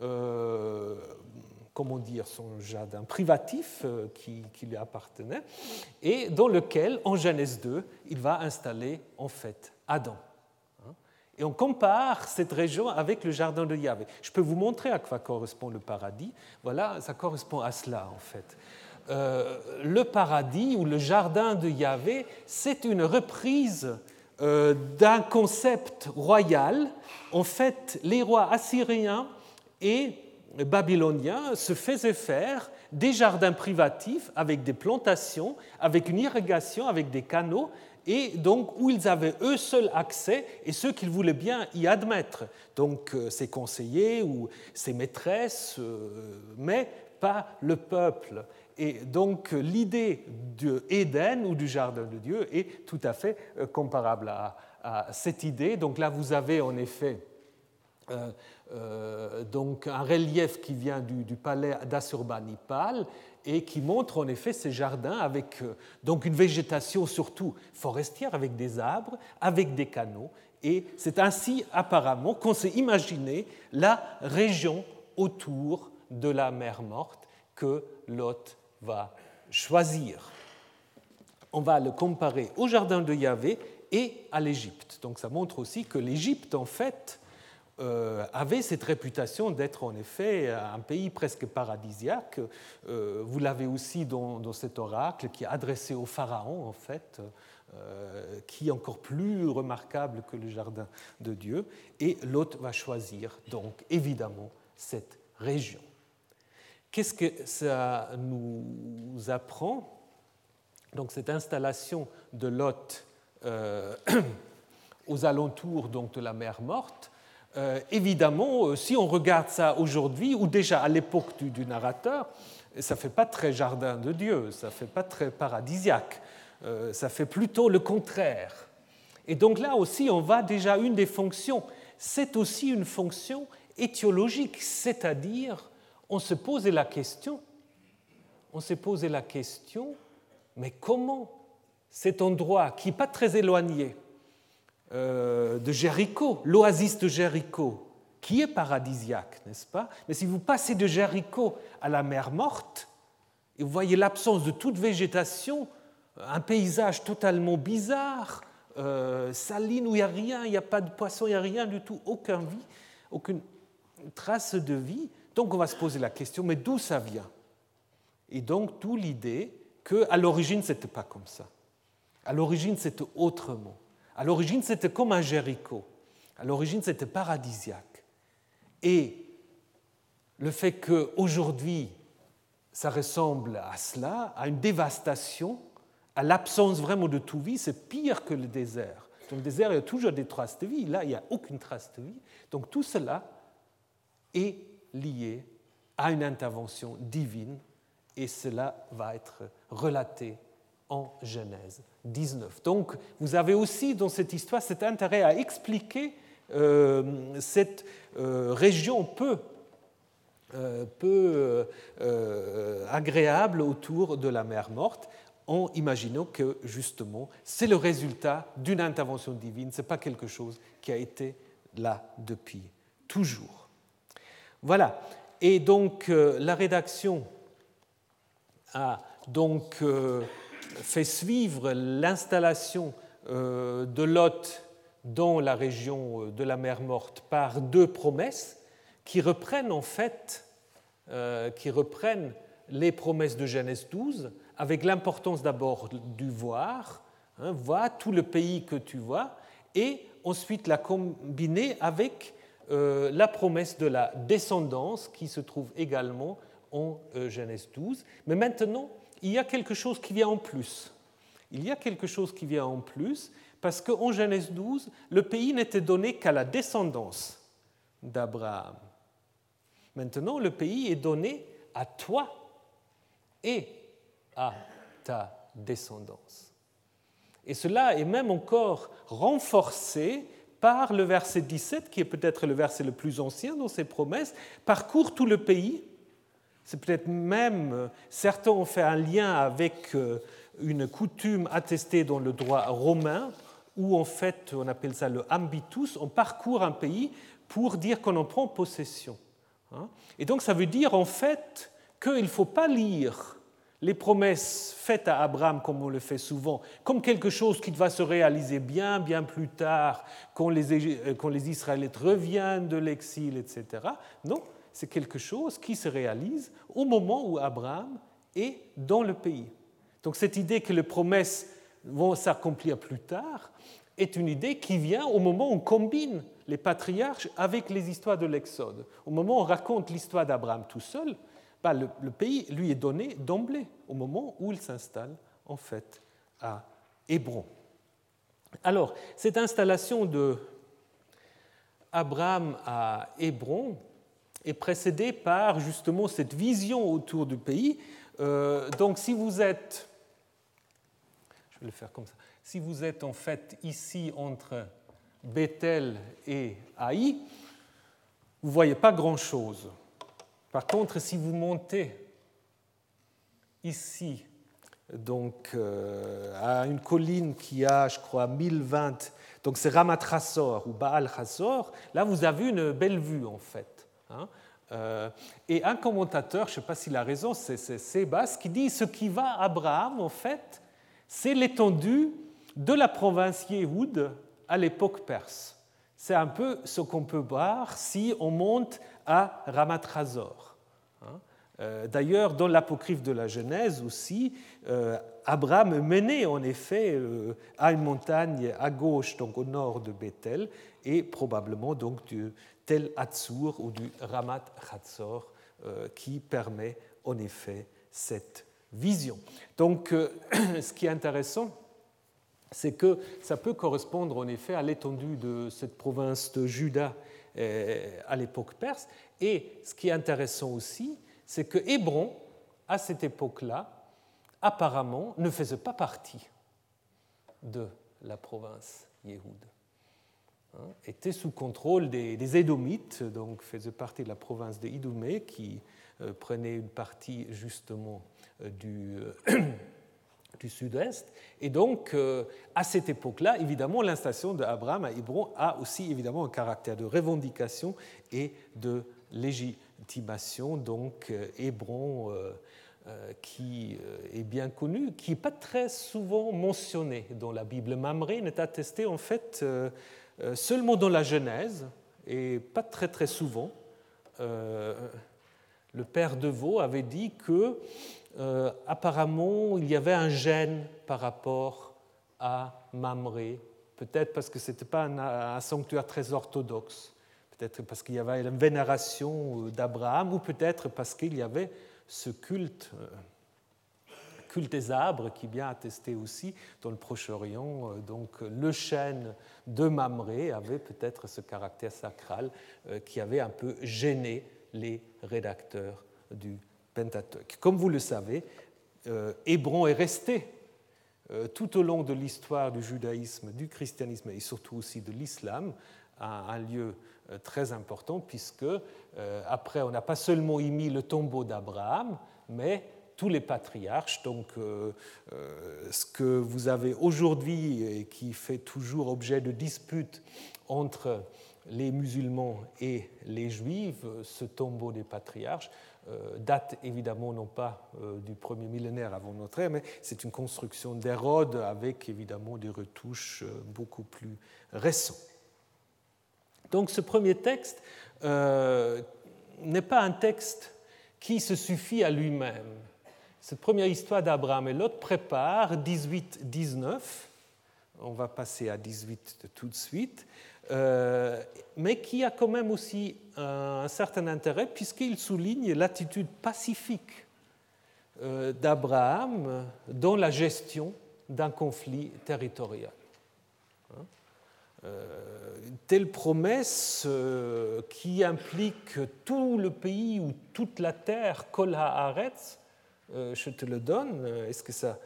euh, comment dire, son jardin privatif euh, qui, qui, lui appartenait, et dans lequel, en Genèse 2, il va installer en fait Adam. Et on compare cette région avec le jardin de Yahvé. Je peux vous montrer à quoi correspond le paradis. Voilà, ça correspond à cela en fait. Euh, le paradis ou le jardin de Yahvé, c'est une reprise euh, d'un concept royal. En fait, les rois assyriens et babyloniens se faisaient faire des jardins privatifs avec des plantations, avec une irrigation, avec des canaux, et donc où ils avaient eux seuls accès et ceux qu'ils voulaient bien y admettre, donc euh, ses conseillers ou ses maîtresses, mais pas le peuple. Et donc l'idée d'Éden ou du jardin de Dieu est tout à fait euh, comparable à, cette idée. Donc là, vous avez en effet euh, euh, donc un relief qui vient du, palais d'Assurbanipal et qui montre en effet ces jardins avec donc une végétation surtout forestière, avec des arbres, avec des canaux. Et c'est ainsi apparemment qu'on s'est imaginé la région autour de la mer morte que Lot va choisir. On va le comparer au jardin de Yahvé et à l'Égypte. Donc ça montre aussi que l'Égypte, en fait, euh, avait cette réputation d'être en effet un pays presque paradisiaque. Euh, vous l'avez aussi dans, cet oracle qui est adressé au pharaon, en fait, euh, qui est encore plus remarquable que le jardin de Dieu. Et l'hôte va choisir donc évidemment cette région. Qu'est-ce que ça nous apprend? Donc cette installation de Lot euh, aux alentours donc, de la mer morte, euh, évidemment, euh, si on regarde ça aujourd'hui, ou déjà à l'époque du, narrateur, ça ne fait pas très jardin de Dieu, ça ne fait pas très paradisiaque, ça fait plutôt le contraire. Et donc là aussi, on voit déjà une des fonctions, c'est aussi une fonction étiologique, c'est-à-dire on se posait la question, on s'est posé la question, mais comment cet endroit qui n'est pas très éloigné euh, de Jéricho, l'oasis de Jéricho, qui est paradisiaque, n'est-ce pas? Mais si vous passez de Jéricho à la mer morte, et vous voyez l'absence de toute végétation, un paysage totalement bizarre, euh, saline où il n'y a rien, il n'y a pas de poisson, il n'y a rien du tout, aucune vie, aucune trace de vie, donc on va se poser la question, mais d'où ça vient? Et donc, tout l'idée qu'à l'origine, ce n'était pas comme ça. À l'origine, c'était autrement. À l'origine, c'était comme un Jéricho. À l'origine, c'était paradisiaque. Et le fait qu'aujourd'hui, ça ressemble à cela, à une dévastation, à l'absence vraiment de tout vie, c'est pire que le désert. Dans le désert, il y a toujours des traces de vie. Là, il n'y a aucune trace de vie. Donc tout cela est lié à une intervention divine et cela va être relaté en Genèse 19. Donc vous avez aussi dans cette histoire cet intérêt à expliquer euh, cette euh, région peu, euh, peu agréable autour de la mer morte en imaginant que justement c'est le résultat d'une intervention divine, ce n'est pas quelque chose qui a été là depuis toujours. Voilà. Et donc la rédaction a donc fait suivre l'installation euh, de Lot dans la région de la mer Morte par deux promesses qui reprennent en fait qui reprennent les promesses de Genèse 12 avec l'importance d'abord du voir, hein, vois tout le pays que tu vois, et ensuite la combiner avec euh, la promesse de la descendance qui se trouve également en euh, Genèse 12. Mais maintenant, il y a quelque chose qui vient en plus. Il y a quelque chose qui vient en plus parce qu'en Genèse 12, le pays n'était donné qu'à la descendance d'Abraham. Maintenant, le pays est donné à toi et à ta descendance. Et cela est même encore renforcé par le verset 17, qui est peut-être le verset le plus ancien dans ces promesses, parcourt tout le pays. C'est peut-être même, certains ont fait un lien avec euh, une coutume attestée dans le droit romain, où en fait on appelle ça le ambitus, on parcourt un pays pour dire qu'on en prend possession. Hein. Et donc ça veut dire en fait qu'il ne faut pas lire les promesses faites à Abraham, comme on le fait souvent, comme quelque chose qui va se réaliser bien, bien plus tard, quand les, euh, quand les Israélites reviennent de l'exil, etc. Non, c'est quelque chose qui se réalise au moment où Abraham est dans le pays. Donc cette idée que les promesses vont s'accomplir plus tard est une idée qui vient au moment où on combine les patriarches avec les histoires de l'Exode. Au moment où on raconte l'histoire d'Abraham tout seul, bah, le, pays lui est donné d'emblée, au moment où il s'installe en fait à Hébron. Alors, cette installation de Abraham à Hébron est précédée par justement cette vision autour du pays. Euh, donc, si vous êtes, je vais le faire comme ça, si vous êtes en fait ici entre Bethel et Haï, vous ne voyez pas grand-chose. Par contre, si vous montez ici, donc euh, à une colline qui a, je crois, 1020, donc c'est Ramat ou Baal Hassor, là vous avez une belle vue en fait. Hein. Euh, et un commentateur, je ne sais pas s'il a raison, c'est Sébas, qui dit ce qui va à Abraham, en fait, c'est l'étendue de la province Yéhoud à l'époque perse. C'est un peu ce qu'on peut voir si on monte à Ramatrazor. Hein. Euh, d'ailleurs, dans l'apocryphe de la Genèse aussi, euh, Abraham menait en effet à une montagne à gauche, donc au nord de Bethel, et probablement donc du Tel Hatzur ou du Ramat Hatzor, qui permet en effet cette vision. Donc, ce qui est intéressant, c'est que ça peut correspondre en effet à l'étendue de cette province de Juda euh, à l'époque perse. Et ce qui est intéressant aussi, c'est que Hébron, à cette époque-là, apparemment ne faisait pas partie de la province Yéhoud. Hein, était sous contrôle des, Édomites, donc faisait partie de la province de Idoumé, qui euh, prenait une partie justement euh, du, du sud-est. Et donc, euh, à cette époque-là, évidemment, l'installation d'Abraham à Hébron a aussi évidemment un caractère de revendication et de légitimation. Donc, euh, Hébron, euh, qui est bien connu, qui n'est pas très souvent mentionné dans la Bible. Mamré n'est attesté en fait seulement dans la Genèse et pas très très souvent. le père de avait dit que euh, apparemment, il y avait un gêne par rapport à Mamré, peut-être parce que ce n'était pas un, sanctuaire très orthodoxe, peut-être parce qu'il y avait une vénération euh, d'Abraham, ou peut-être parce qu'il y avait ce culte, euh, culte des arbres qui bien attesté aussi dans le Proche-Orient. Donc le chêne de Mamré avait peut-être ce caractère sacral qui avait un peu gêné les rédacteurs du Pentateuch. Comme vous le savez, euh, Hébron est resté euh, tout au long de l'histoire du judaïsme, du christianisme et surtout aussi de l'islam un lieu euh, très important puisque après on n'a pas seulement émis le tombeau d'Abraham, mais tous les patriarches. Donc ce que vous avez aujourd'hui et qui fait toujours objet de disputes entre les musulmans et les juifs, ce tombeau des patriarches, euh, date évidemment non pas euh, du premier millénaire avant notre ère, mais c'est une construction d'Hérode avec évidemment des retouches euh, beaucoup plus récentes. Donc ce premier texte n'est pas un texte qui se suffit à lui-même. Cette première histoire d'Abraham et Lot prépare 18-19, on va passer à 18 tout de suite, euh, mais qui a quand même aussi un, certain intérêt puisqu'il souligne l'attitude pacifique euh, d'Abraham dans la gestion d'un conflit territorial. Hein? une telle promesse qui implique tout le pays ou toute la terre, Kol Haaretz, je te le donne, est-ce que ça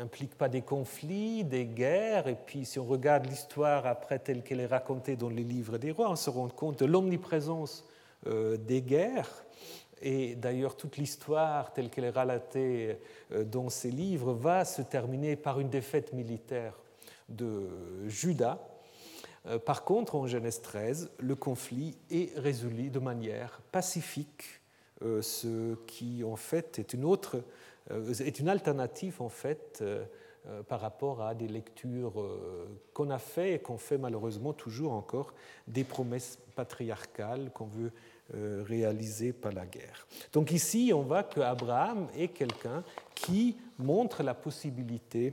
implique pas des conflits, des guerres? Et puis si on regarde l'histoire après telle qu'elle est racontée dans les livres des rois, on se rend compte de l'omniprésence des guerres. Et d'ailleurs toute l'histoire telle qu'elle est relatée euh, dans ces livres va se terminer par une défaite militaire de Judas. Euh, par contre, en Genèse 13, le conflit est résolu de manière pacifique, euh, ce qui en fait est une autre, est une alternative en fait par rapport à des lectures qu'on a fait et qu'on fait malheureusement toujours encore des promesses patriarcales qu'on veut euh, réalisé par la guerre. Donc ici, on voit que Abraham est quelqu'un qui montre la possibilité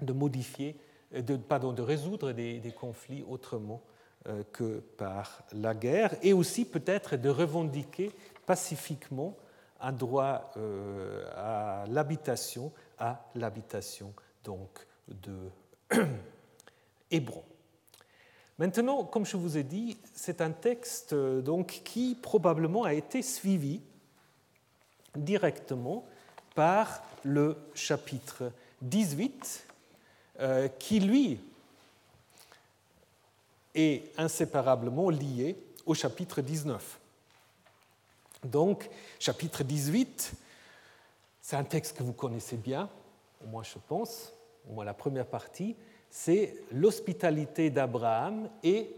de modifier, euh, de, pardon, de résoudre des, conflits autrement euh, que par la guerre, et aussi peut-être de revendiquer pacifiquement un droit à l'habitation, à l'habitation donc de Hébron. Maintenant, comme je vous ai dit, c'est un texte euh, donc, qui probablement a été suivi directement par le chapitre 18, euh, qui lui est inséparablement lié au chapitre 19. Donc, chapitre 18, c'est un texte que vous connaissez bien, au moins je pense, au moins la première partie, c'est l'hospitalité d'Abraham et,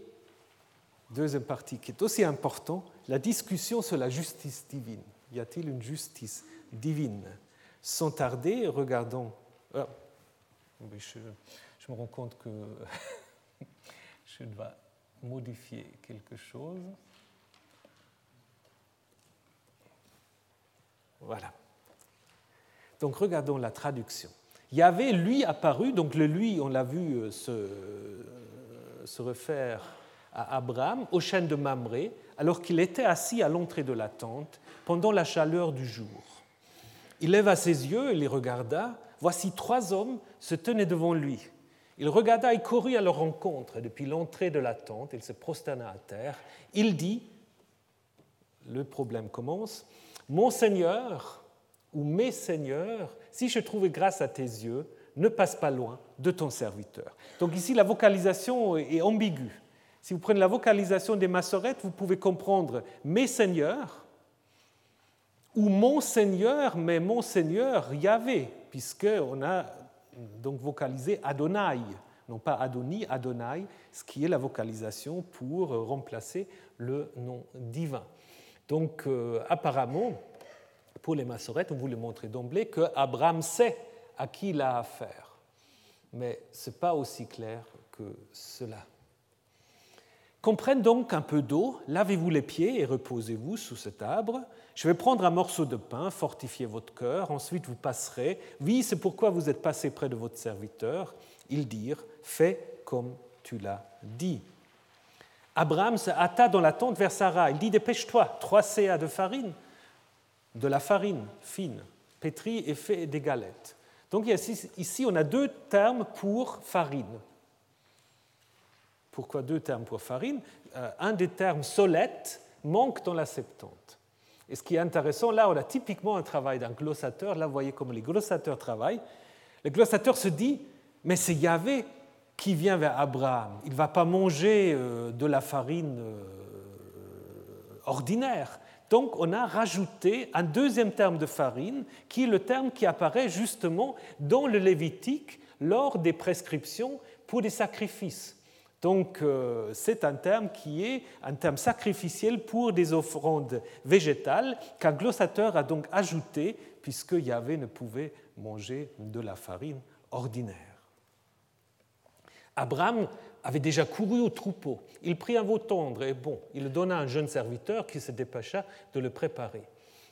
deuxième partie qui est aussi important, la discussion sur la justice divine. Y a-t-il une justice divine? Sans tarder, regardons. Ah, je, me rends compte que je dois modifier quelque chose. Voilà. Donc regardons la traduction. Yahvé, lui, apparu, donc le lui, on l'a vu euh, se, euh, se, refaire à Abraham, au chêne de Mamré, alors qu'il était assis à l'entrée de la tente pendant la chaleur du jour. Il leva ses yeux et les regarda. Voici trois hommes se tenaient devant lui. Il regarda et courut à leur rencontre depuis l'entrée de la tente. Il se prosterna à terre. Il dit, le problème commence, Mon Seigneur, ou mes seigneurs, si je trouve grâce à tes yeux, ne passe pas loin de ton serviteur. Donc ici, la vocalisation est ambiguë. Si vous prenez la vocalisation des massorettes, vous pouvez comprendre mes seigneurs ou mon seigneur, mais mon seigneur Yahvé, puisqu'on a donc vocalisé Adonai, non pas Adoni, Adonai, ce qui est la vocalisation pour remplacer le nom divin. Donc euh, apparemment, pour les massorettes, on vous montrer d'emblée, que Abraham sait à qui il a affaire. Mais ce n'est pas aussi clair que cela. Comprenne donc un peu d'eau, lavez-vous les pieds et reposez-vous sous cet arbre. Je vais prendre un morceau de pain, fortifier votre cœur, ensuite vous passerez. Oui, c'est pourquoi vous êtes passé près de votre serviteur. Ils dirent, fais comme tu l'as dit. Abraham se hâta dans la tente vers Sarah. Il dit, dépêche-toi, trois CA de farine de la farine fine, pétrie et fait des galettes. Donc ici, on a deux termes pour farine. Pourquoi deux termes pour farine? Euh, Un des termes solette manque dans la Septante. Et ce qui est intéressant, là, on a typiquement un travail d'un glossateur. Là, vous voyez comment les glossateurs travaillent. Le glossateur se dit, mais c'est Yahvé qui vient vers Abraham. Il ne va pas manger euh, de la farine euh, ordinaire. Donc on a rajouté un deuxième terme de farine, qui est le terme qui apparaît justement dans le Lévitique lors des prescriptions pour des sacrifices. Donc euh, c'est un terme qui est un terme sacrificiel pour des offrandes végétales qu'un glossateur a donc ajouté puisque Yahvé ne pouvait manger de la farine ordinaire. Abraham avait déjà couru au troupeau. Il prit un veau tendre et bon. Il le donna à un jeune serviteur qui se dépêcha de le préparer.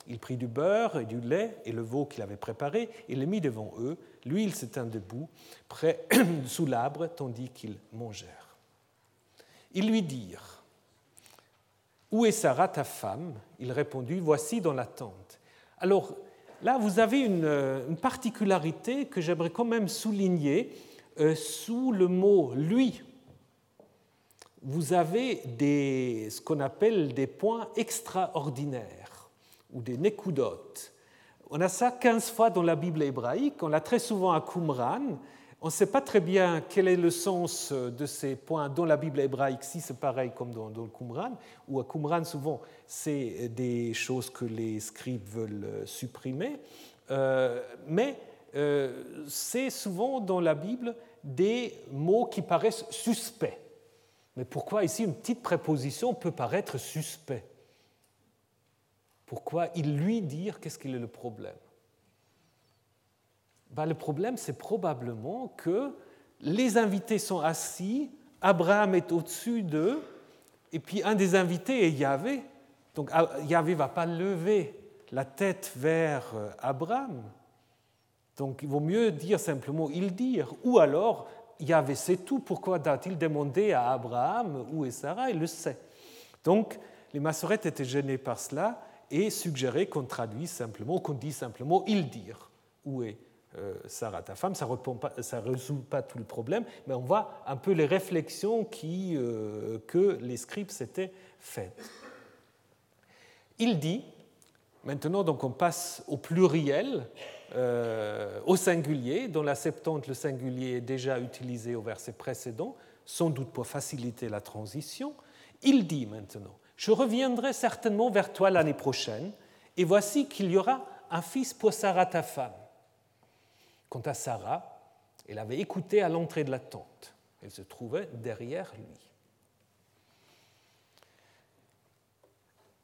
Il prit du beurre et du lait et le veau qu'il avait préparé et le mit devant eux. Lui, il se tint debout, près sous l'arbre, tandis qu'ils mangèrent. Ils lui dirent Où est Sarah, ta femme? Il répondit Voici dans la tente. Alors là, vous avez une, une particularité que j'aimerais quand même souligner euh, sous le mot lui vous avez ce qu'on appelle des points extraordinaires ou des nekudotes. On a ça 15 fois dans la Bible hébraïque, on l'a très souvent à Qumran. On ne sait pas très bien quel est le sens de ces points dans la Bible hébraïque, si c'est pareil comme dans, le Qumran, ou à Qumran, souvent, c'est des choses que les scribes veulent supprimer. Euh, mais euh, c'est souvent dans la Bible des mots qui paraissent suspects. Mais pourquoi ici une petite préposition peut paraître suspect? Pourquoi il lui dire qu'est-ce qu'il est le problème? Ben, Le problème, c'est probablement que les invités sont assis, Abraham est au-dessus d'eux, et puis un des invités est Yahvé. Donc ah, Yahvé ne va pas lever la tête vers euh, Abraham. Donc il vaut mieux dire simplement il dire, ou alors Yahvé sait tout, pourquoi a-t-il demandé à Abraham où est Sarah? Il le sait. Donc les massorettes étaient gênées par cela et suggéraient qu'on traduise simplement, qu'on dise simplement il dire où est euh, Sarah, ta femme? Ça ne résout pas tout le problème, mais on voit un peu les réflexions qui, euh, que les scribes s'étaient faites. Il dit, maintenant donc on passe au pluriel, euh, au singulier, dont la Septante, le singulier, est déjà utilisé au verset précédent, sans doute pour faciliter la transition. Il dit maintenant, je reviendrai certainement vers toi l'année prochaine, et voici qu'il y aura un fils pour Sarah ta femme. Quant à Sarah, elle avait écouté à l'entrée de la tente. Elle se trouvait derrière lui.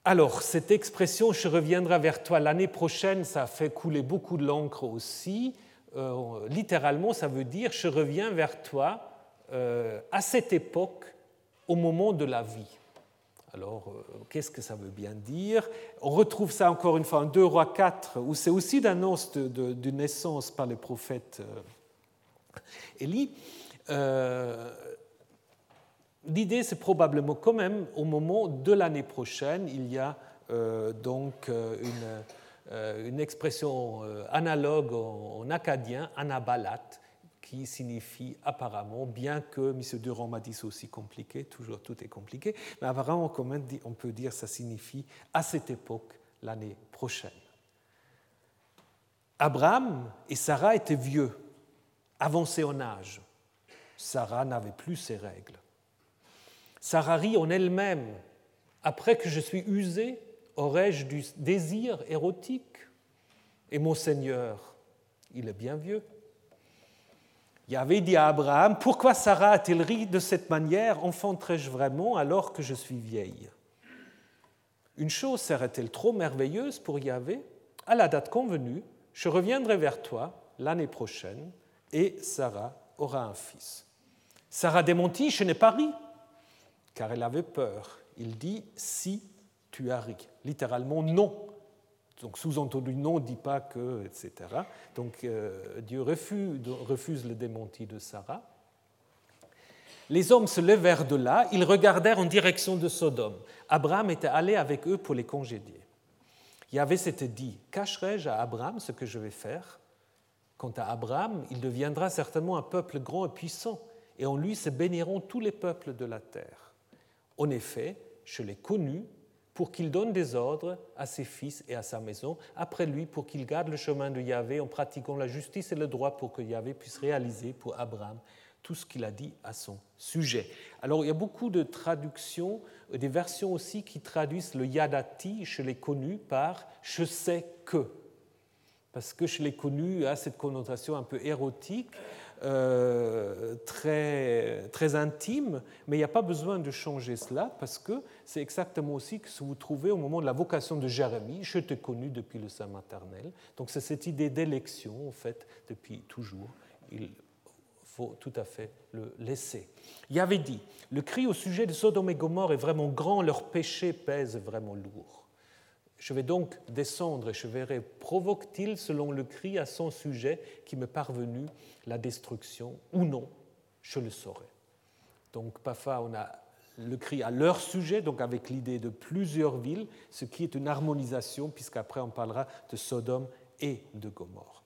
Alors, cette expression je reviendrai vers toi l'année prochaine, ça fait couler beaucoup de l'encre aussi. Euh, littéralement, ça veut dire je reviens vers toi euh, à cette époque, au moment de la vie. Alors, euh, qu'est-ce que ça veut bien dire? On retrouve ça encore une fois en 2 Rois 4, où c'est aussi l'annonce de, de, naissance par le prophète Élie. L'idée, c'est probablement quand même au moment de l'année prochaine, il y a euh, donc euh, une, euh, une expression analogue en, acadien, anabalat, qui signifie apparemment, bien que M. Durand m'a dit c'est aussi compliqué, toujours tout est compliqué, mais apparemment on peut dire ça signifie à cette époque, l'année prochaine. Abraham et Sarah étaient vieux, avancés en âge. Sarah n'avait plus ses règles. Sarari en elle-même, après que je suis usé, aurais-je du désir érotique? Et mon Seigneur, il est bien vieux. Avait dit à Abraham, pourquoi Sarah a-t-elle ri de cette manière? Enfanterai-je vraiment alors que je suis vieille? Une chose serait-elle trop merveilleuse pour Yahvé? À la date convenue, je reviendrai vers toi l'année prochaine et Sarah aura un fils. Sarah démentit, je n'ai pas ri car elle avait peur. Il dit si tu as ri. Littéralement non. Donc sous-entendu non, dit pas que, etc. Donc euh, Dieu refuse, refuse le démenti de Sarah. Les hommes se levèrent de là, ils regardèrent en direction de Sodome. Abraham était allé avec eux pour les congédier. Yahvé s'était dit Cacherai-je à Abraham ce que je vais faire? Quant à Abraham, il deviendra certainement un peuple grand et puissant, et en lui se béniront tous les peuples de la terre. En effet, je l'ai connu pour qu'il donne des ordres à ses fils et à sa maison, après lui pour qu'il garde le chemin de Yahvé en pratiquant la justice et le droit pour que Yahvé puisse réaliser pour Abraham tout ce qu'il a dit à son sujet. Alors il y a beaucoup de traductions, des versions aussi qui traduisent le yadati, je l'ai connu, par je sais que. Parce que je l'ai connu a cette connotation un peu érotique. Euh, très, très intime, mais il n'y a pas besoin de changer cela parce que c'est exactement aussi ce que vous trouvez au moment de la vocation de Jérémie. Je t'ai connu depuis le sein maternel. Donc c'est cette idée d'élection, en fait, depuis toujours. Il faut tout à fait le laisser. Il avait dit Le cri au sujet de Sodome et Gomorre est vraiment grand, leur péché pèse vraiment lourd. Je vais donc descendre et je verrai, provoque-t-il selon le cri à son sujet qui m'est parvenu la destruction ou non Je le saurai. Donc parfois on a le cri à leur sujet, donc avec l'idée de plusieurs villes, ce qui est une harmonisation, puisqu'après on parlera de Sodome et de Gomorre.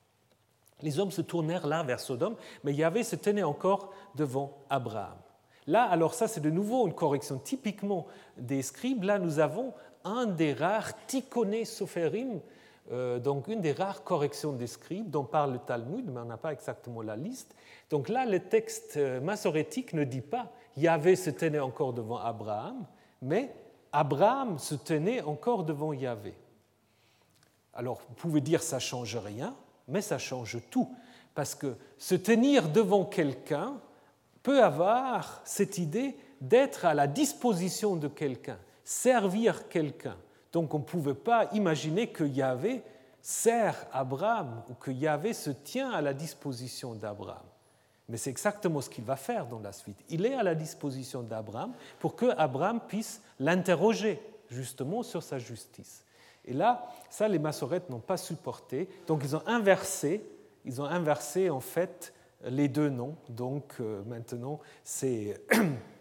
Les hommes se tournèrent là vers Sodome, mais Yahvé se tenait encore devant Abraham. Là, alors ça, c'est de nouveau une correction typiquement des scribes. Là, nous avons un des rares tikkoné sophérim, euh, donc une des rares corrections des scribes dont parle le Talmud, mais on n'a pas exactement la liste. Donc là, le texte euh, massorétique ne dit pas Yahvé se tenait encore devant Abraham, mais Abraham se tenait encore devant Yahvé. Alors, vous pouvez dire ça change rien, mais ça change tout, parce que se tenir devant quelqu'un peut avoir cette idée d'être à la disposition de quelqu'un, servir quelqu'un. Donc on ne pouvait pas imaginer que Yahvé sert Abraham ou que Yahvé se tient à la disposition d'Abraham. Mais c'est exactement ce qu'il va faire dans la suite. Il est à la disposition d'Abraham pour que Abraham puisse l'interroger justement sur sa justice. Et là, ça, les massorettes n'ont pas supporté. Donc ils ont inversé, ils ont inversé en fait les deux noms. Donc euh, maintenant, c'est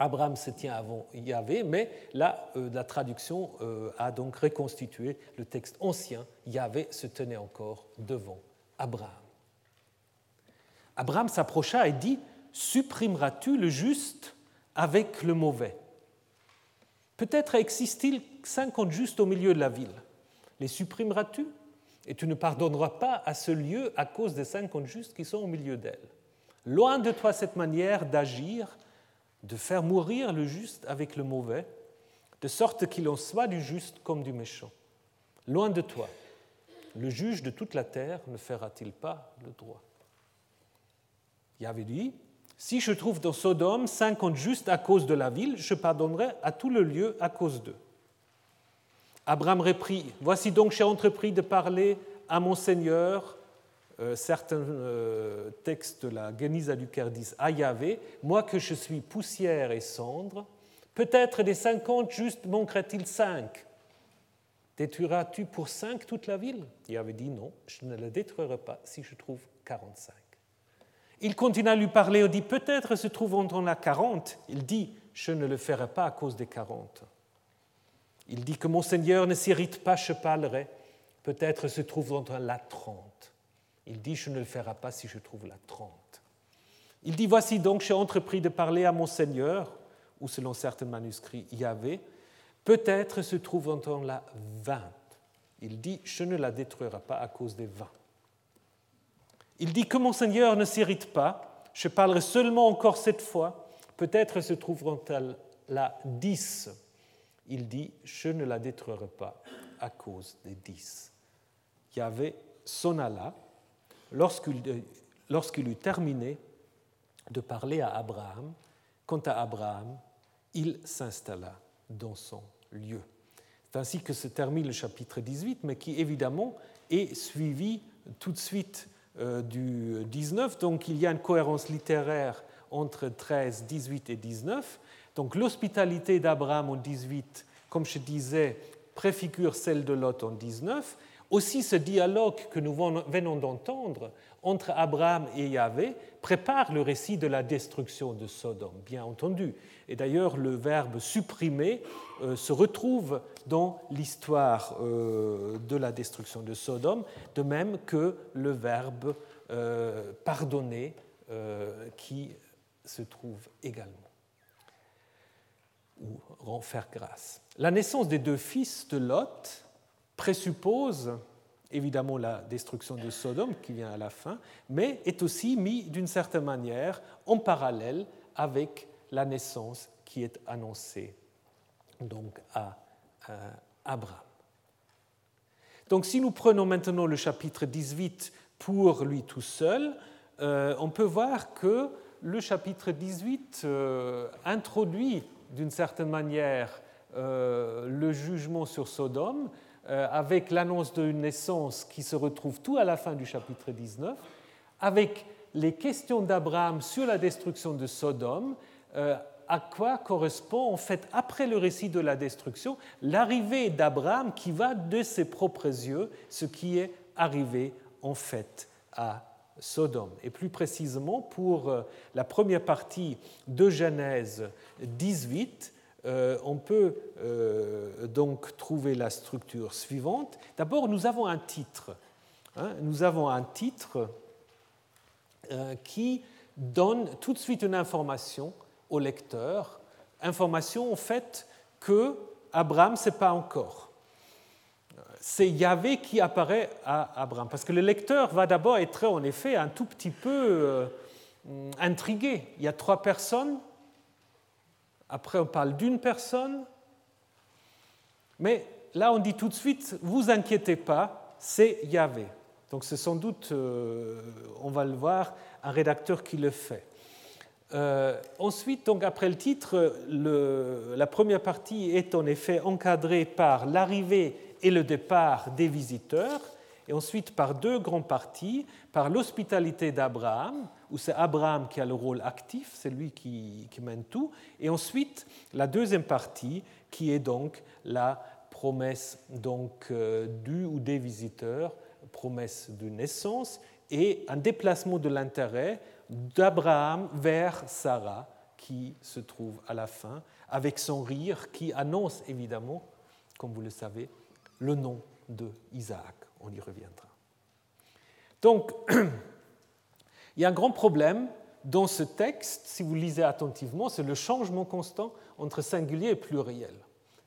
Abraham se tient avant Yahvé, mais là, euh, la traduction euh, a donc reconstitué le texte ancien. Yahvé se tenait encore devant Abraham. Abraham s'approcha et dit Supprimeras-tu le juste avec le mauvais? Peut-être existe-t-il cinquante justes au milieu de la ville. Les supprimeras-tu? Et tu ne pardonneras pas à ce lieu à cause des cinquante justes qui sont au milieu d'elle. Loin de toi cette manière d'agir de faire mourir le juste avec le mauvais, de sorte qu'il en soit du juste comme du méchant. Loin de toi, le juge de toute la terre ne fera-t-il pas le droit? Avait dit, si je trouve dans Sodome cinquante justes à cause de la ville, je pardonnerai à tout le lieu à cause d'eux. Abraham reprit, Voici donc j'ai entrepris de parler à mon Seigneur certains euh, textes la Genisa du disent à Yahvé, moi que je suis poussière et cendre, peut-être des cinquante juste manquerait-il cinq Détruiras-tu pour cinq toute la ville? Il avait dit non, je ne la détruirai pas si je trouve 45. Il continue à lui parler, il dit peut-être se trouvant dans la 40. Il dit je ne le ferai pas à cause des 40. Il dit que mon Seigneur ne s'irrite pas, je parlerai. Peut-être se trouve dans la 30. Il dit, je ne le ferai pas si je trouve la 30. Il dit, voici donc, j'ai entrepris de parler à mon Seigneur, ou selon certains manuscrits, Yahvé, peut-être se trouve en la 20. Il dit, je ne la détruirai pas à cause des 20. Il dit que mon Seigneur ne s'irrite pas, je parlerai seulement encore cette fois, peut-être se trouveront-elles la 10. Il dit, je ne la détruirai pas à cause des 10. Yahvé sonna là, euh, lorsqu'il eut terminé de parler à Abraham, quant à Abraham, il s'installa dans son lieu. C'est ainsi que se termine le chapitre 18, mais qui évidemment est suivi tout de suite euh, du 19. Donc il y a une cohérence littéraire entre 13, 18 et 19. Donc l'hospitalité d'Abraham en 18, comme je disais, préfigure celle de Lot en 19. Aussi, ce dialogue que nous venons d'entendre entre Abraham et Yahvé prépare le récit de la destruction de Sodome, bien entendu. Et d'ailleurs, le verbe supprimer euh, se retrouve dans l'histoire euh, de la destruction de Sodome, de même que le verbe euh, pardonner qui se trouve également, ou faire grâce. La naissance des deux fils de Lot présuppose évidemment la destruction de Sodome qui vient à la fin, mais est aussi mis d'une certaine manière en parallèle avec la naissance qui est annoncée donc à, Abraham. Donc si nous prenons maintenant le chapitre 18 pour lui tout seul, euh, on peut voir que le chapitre 18 euh, introduit d'une certaine manière euh, le jugement sur Sodome, euh, avec l'annonce d'une naissance qui se retrouve tout à la fin du chapitre 19, avec les questions d'Abraham sur la destruction de Sodome, euh, à quoi correspond en fait, après le récit de la destruction, l'arrivée d'Abraham qui va de ses propres yeux ce qui est arrivé en fait à Sodome. Et plus précisément, pour euh, la première partie de Genèse 18, euh, on peut euh, donc trouver la structure suivante. D'abord, nous avons un titre. Hein. nous avons un titre euh, qui donne tout de suite une information au lecteur, information en fait que Abraham ne sait pas encore. C'est Yahvé qui apparaît à Abraham, parce que le lecteur va d'abord être en effet un tout petit peu intrigué. Il y a trois personnes, après on parle d'une personne, mais là on dit tout de suite, vous inquiétez pas, c'est Yahvé. Donc c'est sans doute, euh, on va le voir, un rédacteur qui le fait. Euh, ensuite, donc après le titre, la première partie est en effet encadrée par l'arrivée et le départ des visiteurs, et ensuite par deux grandes parties, par l'hospitalité d'Abraham, où c'est Abraham qui a le rôle actif, c'est lui qui, mène tout, et ensuite la deuxième partie qui est donc la promesse donc, euh, du ou des visiteurs, promesse de naissance, et un déplacement de l'intérêt d'Abraham vers Sarah, qui se trouve à la fin, avec son rire qui annonce évidemment, comme vous le savez, le nom de Isaac. On y reviendra. Donc, il y a un grand problème dans ce texte, si vous lisez attentivement, c'est le changement constant entre singulier et pluriel.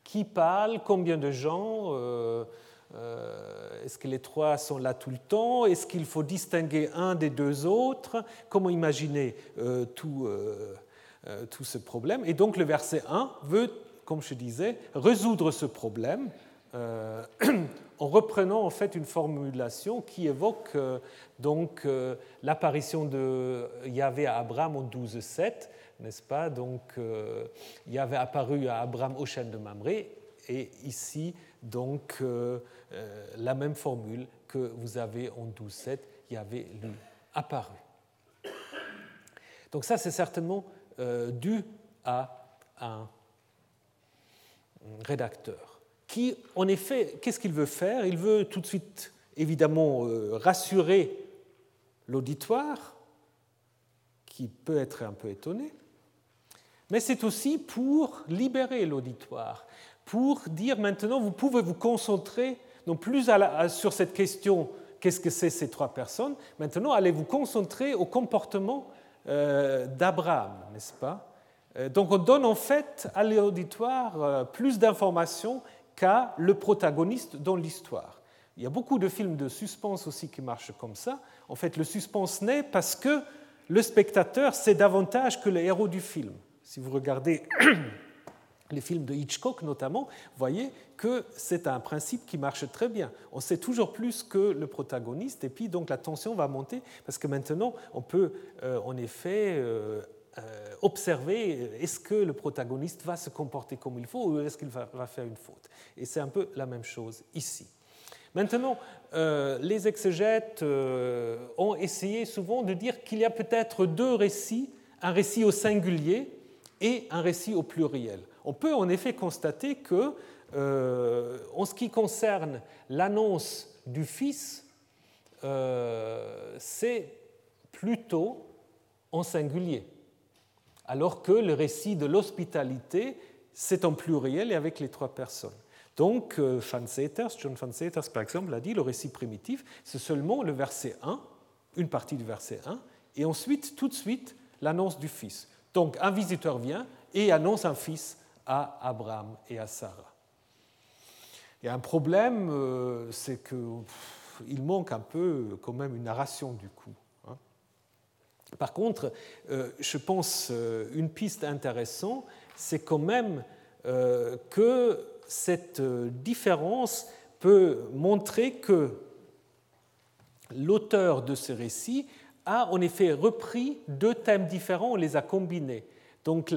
Qui parle, combien de gens, euh, euh, est-ce que les trois sont là tout le temps Est-ce qu'il faut distinguer un des deux autres Comment imaginer euh, tout, tout, ce problème Et donc le verset 1 veut, comme je disais, résoudre ce problème en reprenant en fait une formulation qui évoque donc l'apparition de Yahvé à Abraham en 12.7, n'est-ce pas? Donc Yahvé apparu à Abraham au chêne de Mamré et ici donc euh, euh, la même formule que vous avez en 12.7, y avait lui apparu. Donc ça, c'est certainement euh, dû à un rédacteur qui, en effet, qu'est-ce qu'il veut faire? Il veut tout de suite, évidemment, rassurer l'auditoire, qui peut être un peu étonné, mais c'est aussi pour libérer l'auditoire pour dire maintenant, vous pouvez vous concentrer non plus sur cette question, qu'est-ce que c'est ces trois personnes, maintenant allez vous concentrer au comportement euh, d'Abraham, n'est-ce pas? Euh, Donc on donne en fait à l'auditoire euh, plus d'informations qu'à le protagoniste dans l'histoire. Il y a beaucoup de films de suspense aussi qui marchent comme ça. En fait, le suspense naît parce que le spectateur sait davantage que le héros du film. Si vous regardez les films de Hitchcock notamment, voyez que c'est un principe qui marche très bien. On sait toujours plus que le protagoniste, et puis donc la tension va monter, parce que maintenant, on peut euh, en effet euh, observer est-ce que le protagoniste va se comporter comme il faut ou est-ce qu'il va, faire une faute. Et c'est un peu la même chose ici. Maintenant, les exégètes ont essayé souvent de dire qu'il y a peut-être deux récits, un récit au singulier et un récit au pluriel on peut en effet constater que, euh, en ce qui concerne l'annonce du Fils, euh, c'est plutôt en singulier, alors que le récit de l'hospitalité, c'est en pluriel et avec les trois personnes. Donc, euh, John Van Seters, par exemple, a dit le récit primitif, c'est seulement le verset 1, une partie du verset 1, et ensuite, tout de suite, l'annonce du Fils. Donc, un visiteur vient et annonce un Fils à Abraham et à Sarah. Il y a un problème, euh, c'est qu'il manque un peu quand même une narration du coup. Par contre, euh, je pense euh, une piste intéressante, c'est quand même que cette différence peut montrer que l'auteur de ce récit a en effet repris deux thèmes différents, on les a combinés. Donc,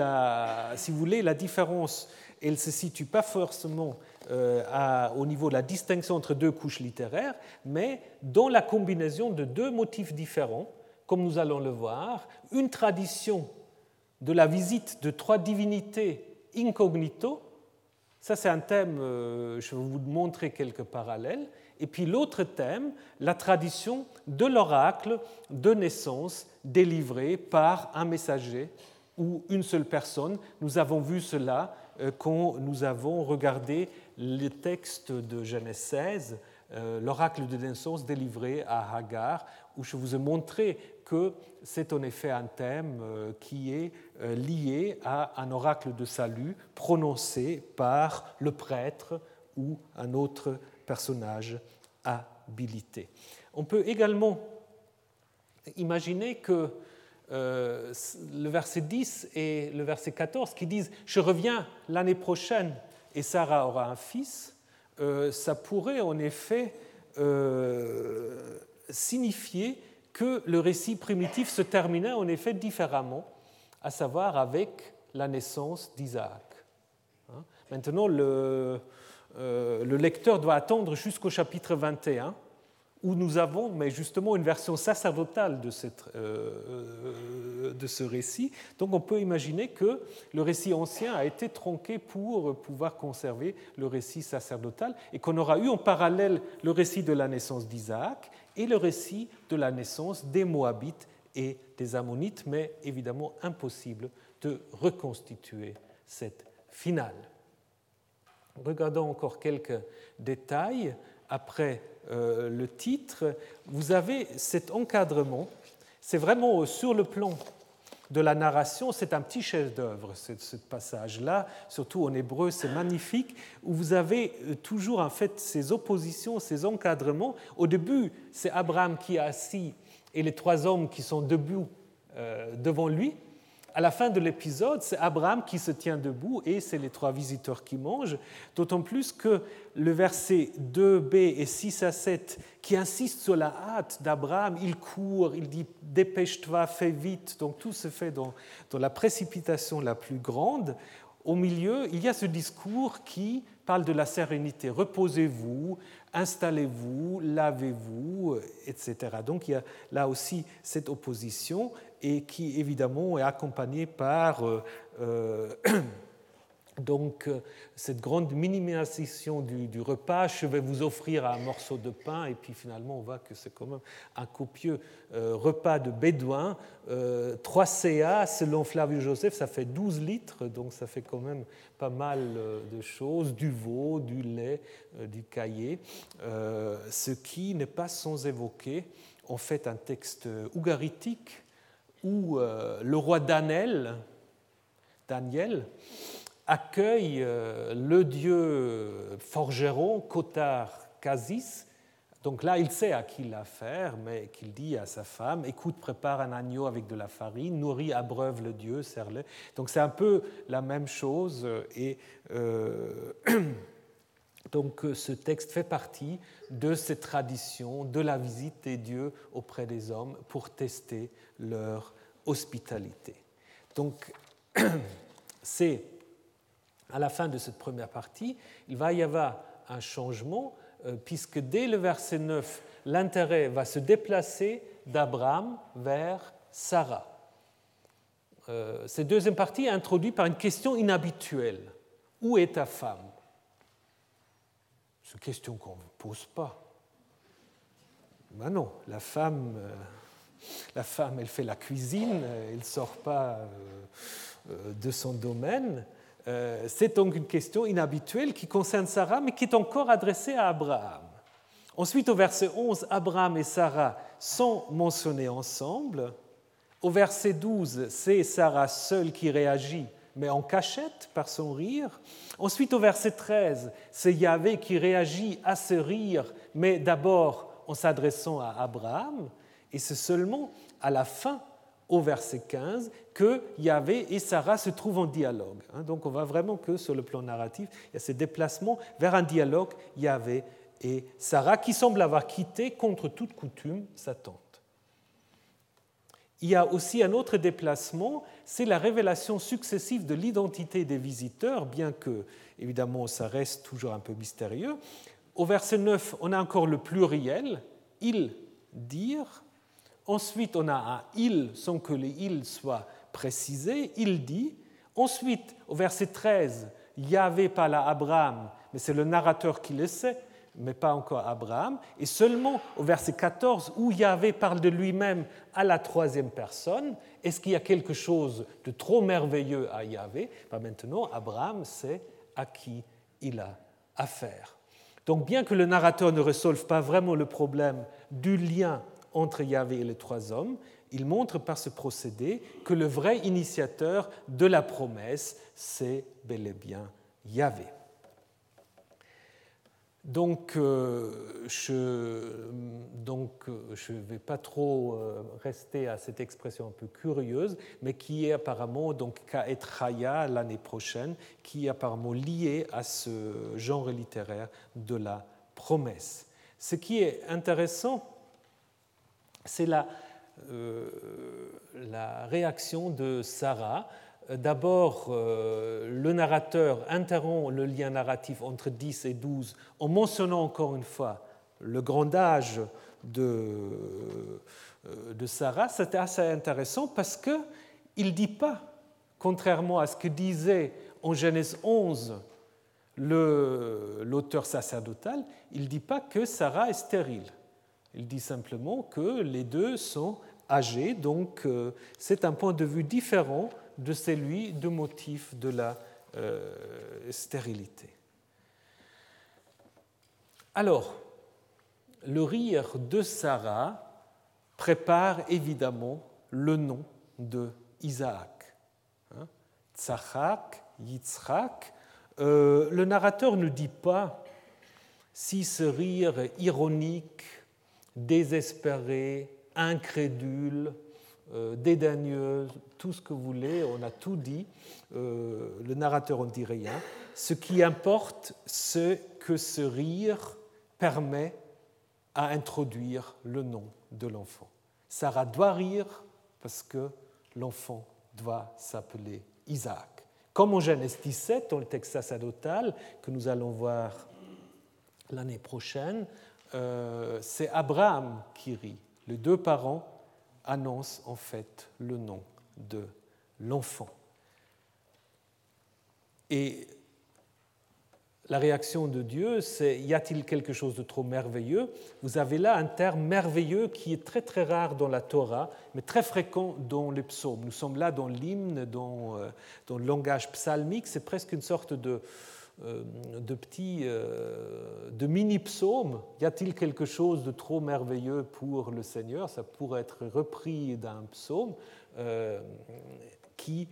si vous voulez, la différence, elle ne se situe pas forcément euh, au niveau de la distinction entre deux couches littéraires, mais dans la combinaison de deux motifs différents, comme nous allons le voir, une tradition de la visite de trois divinités incognito, ça c'est un thème, euh, je vais vous montrer quelques parallèles, et puis l'autre thème, la tradition de l'oracle de naissance délivré par un messager ou une seule personne. Nous avons vu cela euh, quand nous avons regardé le texte de Genèse 16 euh, l'oracle de naissance délivré à Hagar, où je vous ai montré que c'est en effet un thème euh, qui est euh, lié à un oracle de salut prononcé par le prêtre ou un autre personnage habilité. On peut également imaginer que le verset 10 et le verset 14 qui disent ⁇ Je reviens l'année prochaine et Sarah aura un fils euh, ça pourrait en effet euh, signifier que le récit primitif se terminait en effet différemment, à savoir avec la naissance d'Isaac. Hein? Maintenant, le, euh, le, lecteur doit attendre jusqu'au chapitre 21 où nous avons mais justement une version sacerdotale de, cette, euh, euh, de, ce récit. Donc on peut imaginer que le récit ancien a été tronqué pour pouvoir conserver le récit sacerdotal et qu'on aura eu en parallèle le récit de la naissance d'Isaac et le récit de la naissance des Moabites et des Ammonites, mais évidemment impossible de reconstituer cette finale. Regardons encore quelques détails après euh, le titre, vous avez cet encadrement. C'est vraiment sur le plan de la narration, c'est un petit chef-d'œuvre, ce, passage-là, surtout en hébreu, c'est magnifique, où vous avez euh, toujours en fait ces oppositions, ces encadrements. Au début, c'est Abraham qui est assis et les trois hommes qui sont debout euh, devant lui à la fin de l'épisode, c'est Abraham qui se tient debout et c'est les trois visiteurs qui mangent, d'autant plus que le verset 2b et 6 à 7 qui insiste sur la hâte d'Abraham, il court, il dit dépêche-toi, fais vite, donc tout se fait dans, dans la précipitation la plus grande. Au milieu, il y a ce discours qui parle de la sérénité. Reposez-vous, installez-vous, lavez-vous, etc. Donc il y a là aussi cette opposition et qui évidemment est accompagné par euh, euh, donc, euh, cette grande minimisation du, repas, je vais vous offrir un morceau de pain, et puis finalement on voit que c'est quand même un copieux repas de bédouin. 3 CA, selon Flavius Joseph, ça fait 12 litres, donc ça fait quand même pas mal de choses, du veau, du lait, du caillé, ce qui n'est pas sans évoquer en fait un texte ougaritique où euh, le roi Danel, Daniel, accueille euh, le dieu forgeron Kotar Kazis. Donc là, il sait à qui il a affaire, mais qu'il dit à sa femme Écoute, prépare un agneau avec de la farine, nourris, abreuve le dieu, serre-le. Donc c'est un peu la même chose. Et euh, donc ce texte fait partie de cette tradition de la visite des dieux auprès des hommes pour tester leur hospitalité. Donc, c'est à la fin de cette première partie, il va y avoir un changement, euh, puisque dès le verset 9, l'intérêt va se déplacer d'Abraham vers Sarah. Euh, cette deuxième partie est introduite par une question inhabituelle. Où est ta femme? C'est une question qu'on ne pose pas. Ben non, la femme, euh, la femme, elle fait la cuisine, elle ne sort pas euh, euh, de son domaine. Euh, c'est donc une question inhabituelle qui concerne Sarah, mais qui est encore adressée à Abraham. Ensuite, au verset 11, Abraham et Sarah sont mentionnés ensemble. Au verset 12, c'est Sarah seule qui réagit, mais en cachette par son rire. Ensuite, au verset 13, c'est Yahvé qui réagit à ce rire, mais d'abord en s'adressant à Abraham. Et c'est seulement à la fin, au verset 15, que Yahvé et Sarah se trouvent en dialogue. Hein. Donc on voit vraiment que sur le plan narratif, il y a ce déplacement vers un dialogue Yahvé et Sarah qui semble avoir quitté contre toute coutume sa tente. Il y a aussi un autre déplacement, c'est la révélation successive de l'identité des visiteurs, bien que, évidemment, ça reste toujours un peu mystérieux. Au verset 9, on a encore le pluriel, ils dire, Ensuite, on a un il sans que les il soit précisé. Il dit. Ensuite, au verset 13, Yahvé parle à Abraham, mais c'est le narrateur qui le sait, mais pas encore Abraham. Et seulement au verset 14, où Yahvé parle de lui-même à la troisième personne, est-ce qu'il y a quelque chose de trop merveilleux à Yahvé? Ben Maintenant, Abraham sait à qui il a affaire. Donc bien que le narrateur ne résolve pas vraiment le problème du lien entre Yahvé et les trois hommes, il montre par ce procédé que le vrai initiateur de la promesse, c'est bel et bien Yahvé. Donc, euh, je ne vais pas trop euh, rester à cette expression un peu curieuse, mais qui est apparemment, donc Ka'et l'année prochaine, qui est apparemment lié à ce genre littéraire de la promesse. Ce qui est intéressant, c'est la, euh, la réaction de Sarah D'abord, euh, le narrateur interrompt le lien narratif entre 10 et 12 en mentionnant encore une fois le grand âge de, euh, Sarah. C'était assez intéressant parce qu'il ne dit pas, contrairement à ce que disait en Genèse 11 l'auteur sacerdotal, il ne dit pas que Sarah est stérile. Il dit simplement que les deux sont âgés, donc euh, c'est un point de vue différent de celui de motif de la euh, stérilité. Alors, le rire de Sarah prépare évidemment le nom de Isaac. Hein? Yitzhak. Euh, le narrateur ne dit pas si ce rire ironique, désespéré, incrédule, euh, dédaigneuse, tout ce que vous voulez, on a tout dit, euh, le narrateur ne dit rien. Ce qui importe, c'est que ce rire permet à introduire le nom de l'enfant. Sarah doit rire parce que l'enfant doit s'appeler Isaac. Comme en Genèse 17, dans le texte sacerdotal que nous allons voir l'année prochaine, euh, c'est Abraham qui rit. Les deux parents annonce en fait le nom de l'enfant. Et la réaction de Dieu, c'est y a-t-il quelque chose de trop merveilleux? Vous avez là un terme merveilleux qui est très très rare dans la Torah, mais très fréquent dans les psaumes. Nous sommes là dans l'hymne, dans, euh, dans, le langage psalmique, c'est presque une sorte de, de petit, euh, de mini-psaume. Y a-t-il quelque chose de trop merveilleux pour le Seigneur? Ça pourrait être repris d'un psaume euh, qui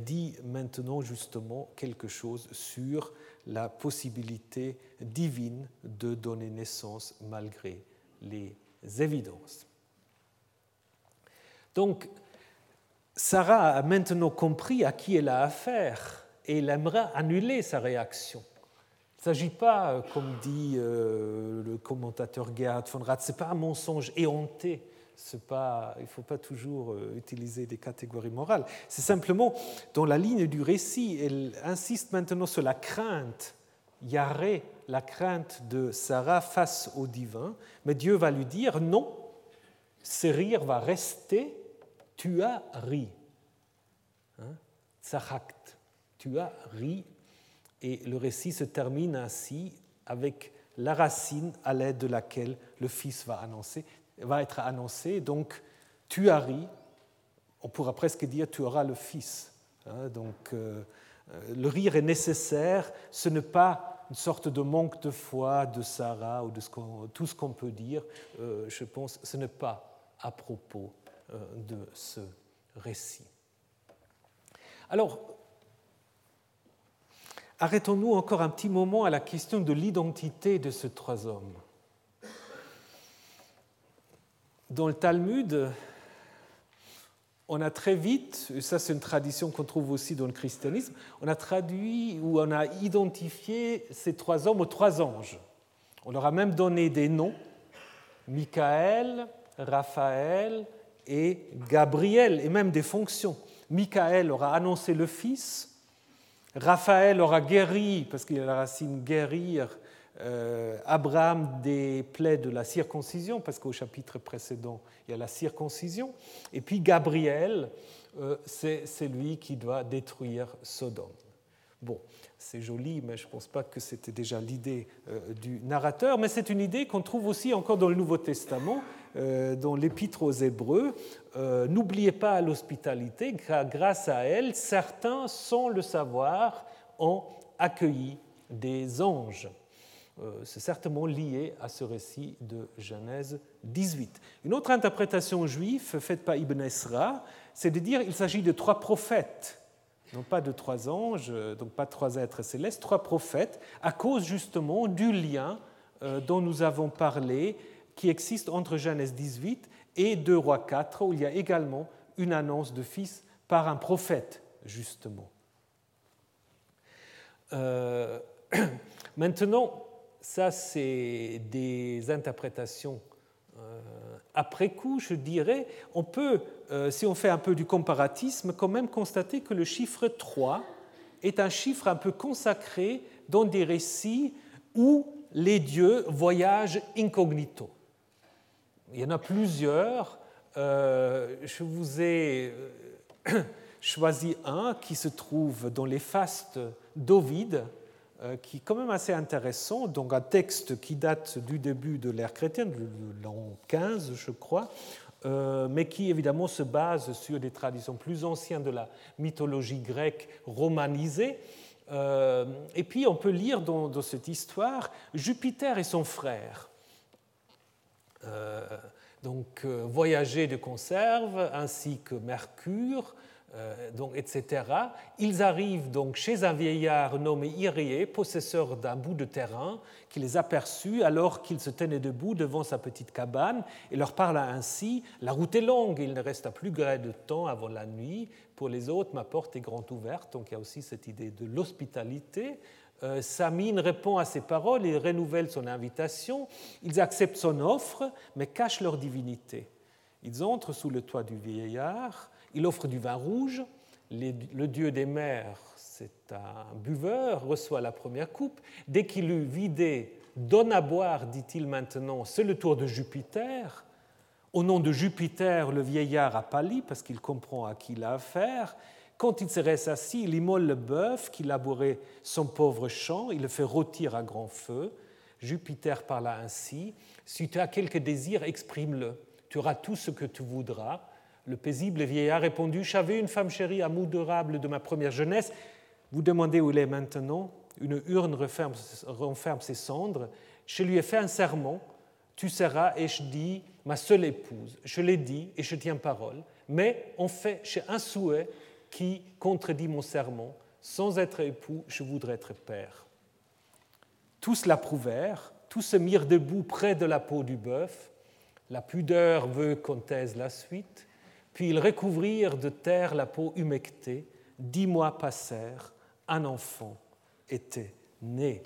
dit maintenant justement quelque chose sur la possibilité divine de donner naissance malgré les évidences. Donc, Sarah a maintenant compris à qui elle a affaire et il aimerait annuler sa réaction. Il ne s'agit pas, euh, comme dit euh, le commentateur Gerhard von Rath, ce n'est pas un mensonge éhonté. Pas, il ne faut pas toujours euh, utiliser des catégories morales. C'est simplement, dans la ligne du récit, elle insiste maintenant sur la crainte, Yaré, la crainte de Sarah face au divin, mais Dieu va lui dire non, ce rire va rester, tu as ri. Hein? Tu as ri. Et le récit se termine ainsi avec la racine à l'aide de laquelle le Fils va, annoncer, va être annoncé. Donc, tu as ri, on pourra presque dire tu auras le Fils. Hein. donc, euh, euh, le rire est nécessaire, ce n'est pas une sorte de manque de foi de Sarah ou de tout ce qu'on peut dire. Euh, je pense ce n'est pas à propos de ce récit. Alors, Arrêtons-nous encore un petit moment à la question de l'identité de ces trois hommes. Dans le Talmud, on a très vite, et ça c'est une tradition qu'on trouve aussi dans le christianisme, on a traduit ou on a identifié ces trois hommes aux trois anges. On leur a même donné des noms, Michael, Raphaël et Gabriel, et même des fonctions. Michael aura annoncé le Fils, Raphaël aura guéri, parce qu'il a la racine guérir, euh, Abraham des plaies de la circoncision, parce qu'au chapitre précédent, il y a la circoncision. Et puis Gabriel, euh, c'est celui qui doit détruire Sodome. Bon, c'est joli, mais je ne pense pas que c'était déjà l'idée euh, du narrateur, mais c'est une idée qu'on trouve aussi encore dans le Nouveau Testament, dans l'Épître aux Hébreux. N'oubliez pas l'hospitalité, car grâce à elle, certains, sans le savoir, ont accueilli des anges. c'est certainement lié à ce récit de Genèse 18. Une autre interprétation juive faite par Ibn Esra, c'est de dire qu'il s'agit de trois prophètes, non pas de trois anges, donc pas trois êtres célestes, trois prophètes, à cause justement du lien dont nous avons parlé qui existe entre Genèse 18 et 2 Rois 4, où il y a également une annonce de fils par un prophète, justement. Euh, maintenant, ça, c'est des interprétations euh, après coup, je dirais. On peut, euh, si on fait un peu du comparatisme, quand même constater que le chiffre 3 est un chiffre un peu consacré dans des récits où les dieux voyagent incognito. Il y en a plusieurs. Euh, je vous ai euh, choisi un qui se trouve dans les fastes d'Ovide, euh, qui est quand même assez intéressant, donc un texte qui date du début de l'ère chrétienne, de l'an 15, je crois, mais qui évidemment se base sur des traditions plus anciennes de la mythologie grecque romanisée. et puis on peut lire dans, dans cette histoire Jupiter et son frère. Euh, donc euh, voyager de conserve, ainsi que Mercure, euh, donc, etc. Ils arrivent donc chez un vieillard nommé Irie, possesseur d'un bout de terrain, qui les aperçut alors qu'ils se tenaient debout devant sa petite cabane et leur parla ainsi La route est longue, il ne reste plus gré de temps avant la nuit. Pour les autres, ma porte est grande ouverte. Donc il y a aussi cette idée de l'hospitalité. Euh, Samine répond à ses paroles, il renouvelle son invitation, ils acceptent son offre, mais cachent leur divinité. Ils entrent sous le toit du vieillard, il offre du vin rouge, le dieu des mers, c'est un buveur, reçoit la première coupe. Dès qu'il eut vidé, donne à boire, dit-il maintenant, c'est le tour de Jupiter. Au nom de Jupiter, le vieillard a pâli parce qu'il comprend à qui il a affaire. Quand il serait assis, il immole le bœuf qui labourait son pauvre champ, il le fait rôtir à grand feu. Jupiter parla ainsi Si tu as quelque désir, exprime-le. Tu auras tout ce que tu voudras. Le paisible vieillard répondit J'avais une femme chérie, amourable de ma première jeunesse. Vous demandez où elle est maintenant Une urne renferme ses cendres. Je lui ai fait un serment Tu seras, et je dis, ma seule épouse. Je l'ai dit et je tiens parole. Mais en fait, j'ai un souhait qui contredit mon serment. Sans être époux, je voudrais être père. Tous l'approuvèrent, tous se mirent debout près de la peau du bœuf. La pudeur veut qu'on taise la suite. Puis ils recouvrirent de terre la peau humectée. Dix mois passèrent, un enfant était né.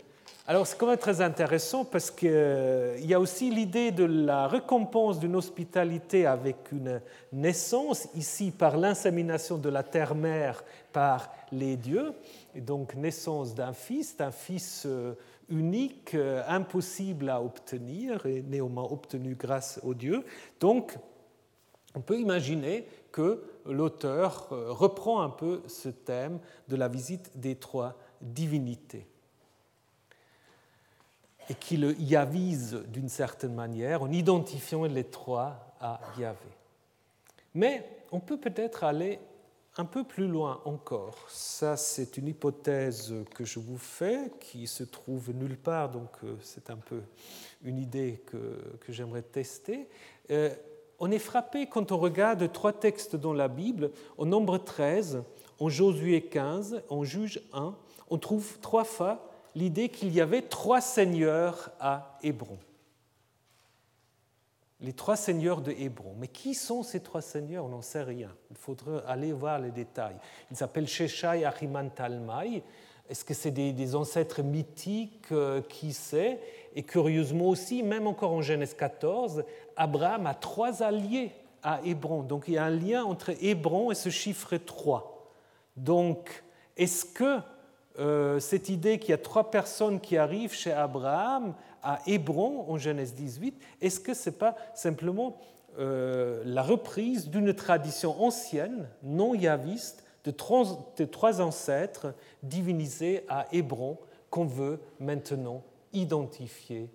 Alors c'est quand même très intéressant parce qu'il euh, y a aussi l'idée de la récompense d'une hospitalité avec une naissance, ici par l'insémination de la terre-mère par les dieux, et donc naissance d'un fils, d'un fils euh, unique, euh, impossible à obtenir, et néanmoins obtenu grâce aux dieux. Donc on peut imaginer que l'auteur reprend un peu ce thème de la visite des trois divinités et qui le yavise d'une certaine manière en identifiant les trois à Yahvé. Mais on peut peut-être aller un peu plus loin encore. Ça, c'est une hypothèse que je vous fais, qui se trouve nulle part, donc euh, c'est un peu une idée que, que j'aimerais tester. Euh, on est frappé quand on regarde trois textes dans la Bible, au nombre 13, en Josué 15, en Juge 1, on trouve trois fois l'idée qu'il y avait trois seigneurs à Hébron. Les trois seigneurs de Hébron. Mais qui sont ces trois seigneurs? On n'en sait rien. Il faudrait aller voir les détails. Ils s'appellent Sheshai, Achiman, Talmai. Est-ce que c'est des, ancêtres mythiques euh, Qui sait? Et curieusement aussi, même encore en Genèse 14, Abraham a trois alliés à Hébron. Donc il y a un lien entre Hébron et ce chiffre 3. Donc, est-ce que euh, cette idée qu'il y a trois personnes qui arrivent chez Abraham à Hébron en Genèse 18, est-ce que ce n'est pas simplement euh, la reprise d'une tradition ancienne, non yaviste, de trois, ancêtres divinisés à Hébron qu'on veut maintenant identifier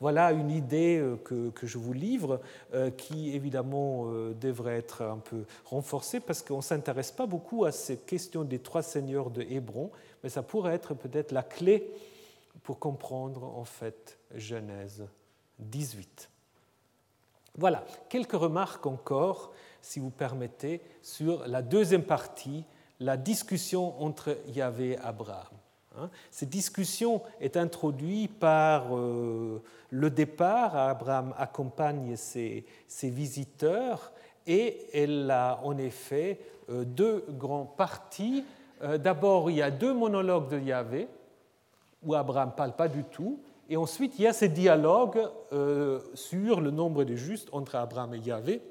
voilà une idée euh, que, je vous livre, euh, qui évidemment euh, devrait être un peu renforcée parce qu'on ne s'intéresse pas beaucoup à cette question des trois seigneurs de Hébron, mais ça pourrait être peut-être la clé pour comprendre en fait Genèse 18. Voilà, quelques remarques encore, si vous permettez, sur la deuxième partie, la discussion entre Yahvé et Abraham. Hein. Cette discussion est introduite par euh, le départ. Abraham accompagne ses, visiteurs et elle a en effet euh, deux grands parties. Euh, d'abord, il y a deux monologues de Yahvé où Abraham ne parle pas du tout. Et ensuite, il y a ce dialogue sur le nombre de justes entre Abraham et Yahvé.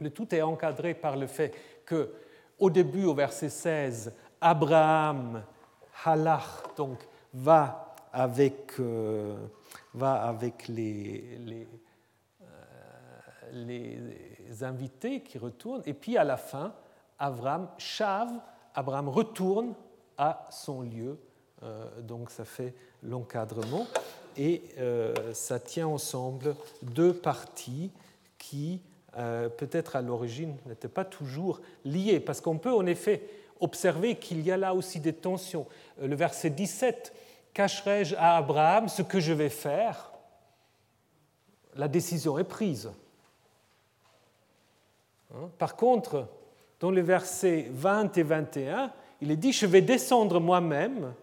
Le tout est encadré par le fait que, au début, au verset 16, Abraham halach, donc va avec, euh, euh, les, invités qui retournent, et puis à la fin, Abraham chave, Abraham retourne à son lieu, euh, donc ça fait l'encadrement, et ça tient ensemble deux parties qui, peut-être à l'origine, n'étaient pas toujours liées, parce qu'on peut en effet observer qu'il y a là aussi des tensions. Euh, le verset 17, cacherai-je à Abraham ce que je vais faire? La décision est prise. Hein? Par contre, dans les versets 20 et 21, il est dit, je vais descendre moi-même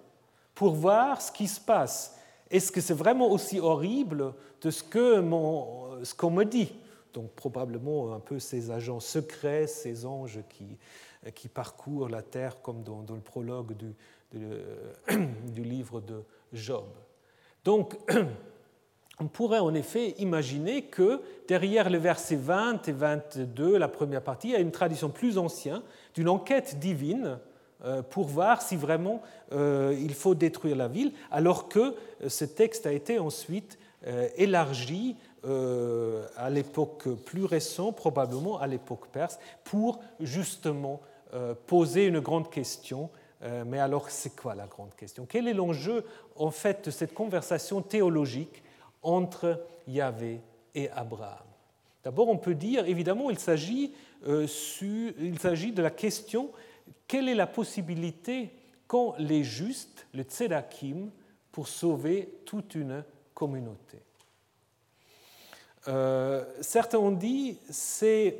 pour voir ce qui se passe. Est-ce que c'est vraiment aussi horrible de ce qu'on me dit? Donc probablement un peu ces agents secrets, ces anges qui, qui parcourent la terre comme dans, le prologue du, du, livre de Job. Donc, on pourrait en effet imaginer que derrière les versets 20 et 22, la première partie, il y a une tradition plus ancienne d'une enquête divine euh, pour voir si vraiment euh, il faut détruire la ville, alors que euh, ce texte a été ensuite élargi à l'époque plus récente, probablement à l'époque perse, pour justement euh, poser une grande question. Euh, mais alors, c'est quoi la grande question? Quel est l'enjeu, en fait, de cette conversation théologique entre Yahvé et Abraham? D'abord, on peut dire, évidemment, il s'agit, euh, de la question quelle est la possibilité qu'ont les justes, les tzedakим, pour sauver toute une communauté? Certains ont dit c'est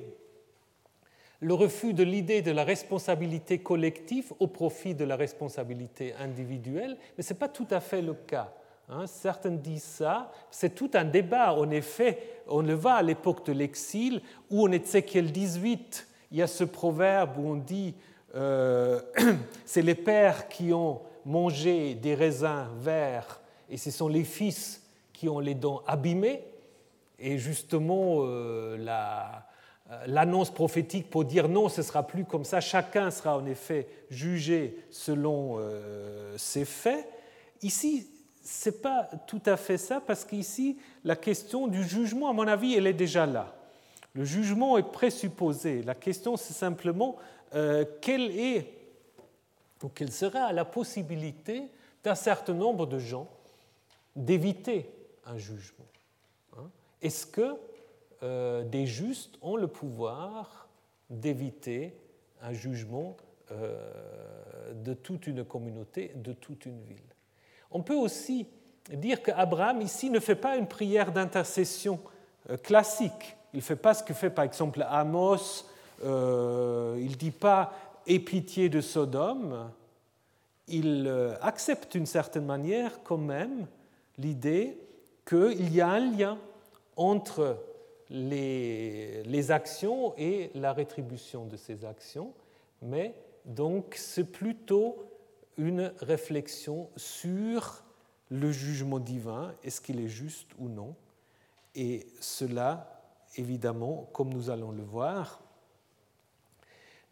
le refus de l'idée de la responsabilité collective au profit de la responsabilité individuelle, mais ce n'est pas tout à fait le cas. Hein. Certains disent ça, c'est tout un débat. En effet, on le voit à l'époque de l'exil, où en Ézéchiel 18, il y a ce proverbe où on dit euh, c'est les pères qui ont mangé des raisins verts et ce sont les fils qui ont les dents abîmées. Et justement, euh, la, l'annonce prophétique pour dire non, ce sera plus comme ça, chacun sera en effet jugé selon euh, ses faits. Ici, ce n'est pas tout à fait ça, parce qu'ici, la question du jugement, à mon avis, elle est déjà là. Le jugement est présupposé. La question, c'est simplement euh, quelle est ou quelle sera la possibilité d'un certain nombre de gens d'éviter un jugement. Hein. Est-ce que euh, des justes ont le pouvoir d'éviter un jugement euh, de toute une communauté, de toute une ville. On peut aussi dire qu'Abraham ici ne fait pas une prière d'intercession euh, classique. Il ne fait pas ce que fait par exemple Amos. il ne dit pas Aie pitié de Sodome. Il accepte d'une certaine manière quand même l'idée qu'il y a un lien entre les, actions et la rétribution de ces actions, mais donc c'est plutôt une réflexion sur le jugement divin, est-ce qu'il est juste ou non, et cela, évidemment, comme nous allons le voir,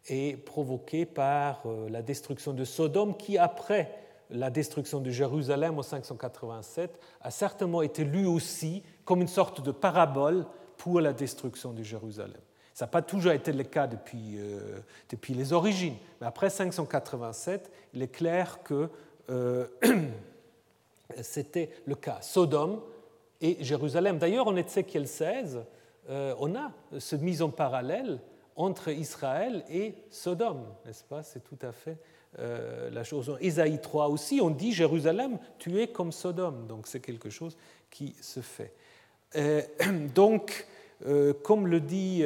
est provoqué par euh, la destruction de Sodome qui, après la destruction de Jérusalem en 587, a certainement été lu aussi comme une sorte de parabole pour la destruction de Jérusalem. Ça n'a pas toujours été le cas depuis, euh, depuis les origines, mais après 587, il est clair que euh, c'était le cas. Sodome et Jérusalem. D'ailleurs, en Ézéchiel 16, euh, on a cette mise en parallèle entre Israël et Sodome, n'est-ce pas? C'est tout à fait euh, la chose. En Ésaïe 3 aussi, on dit Jérusalem, tu es comme Sodome. Donc c'est quelque chose qui se fait. Euh, donc, euh, comme le dit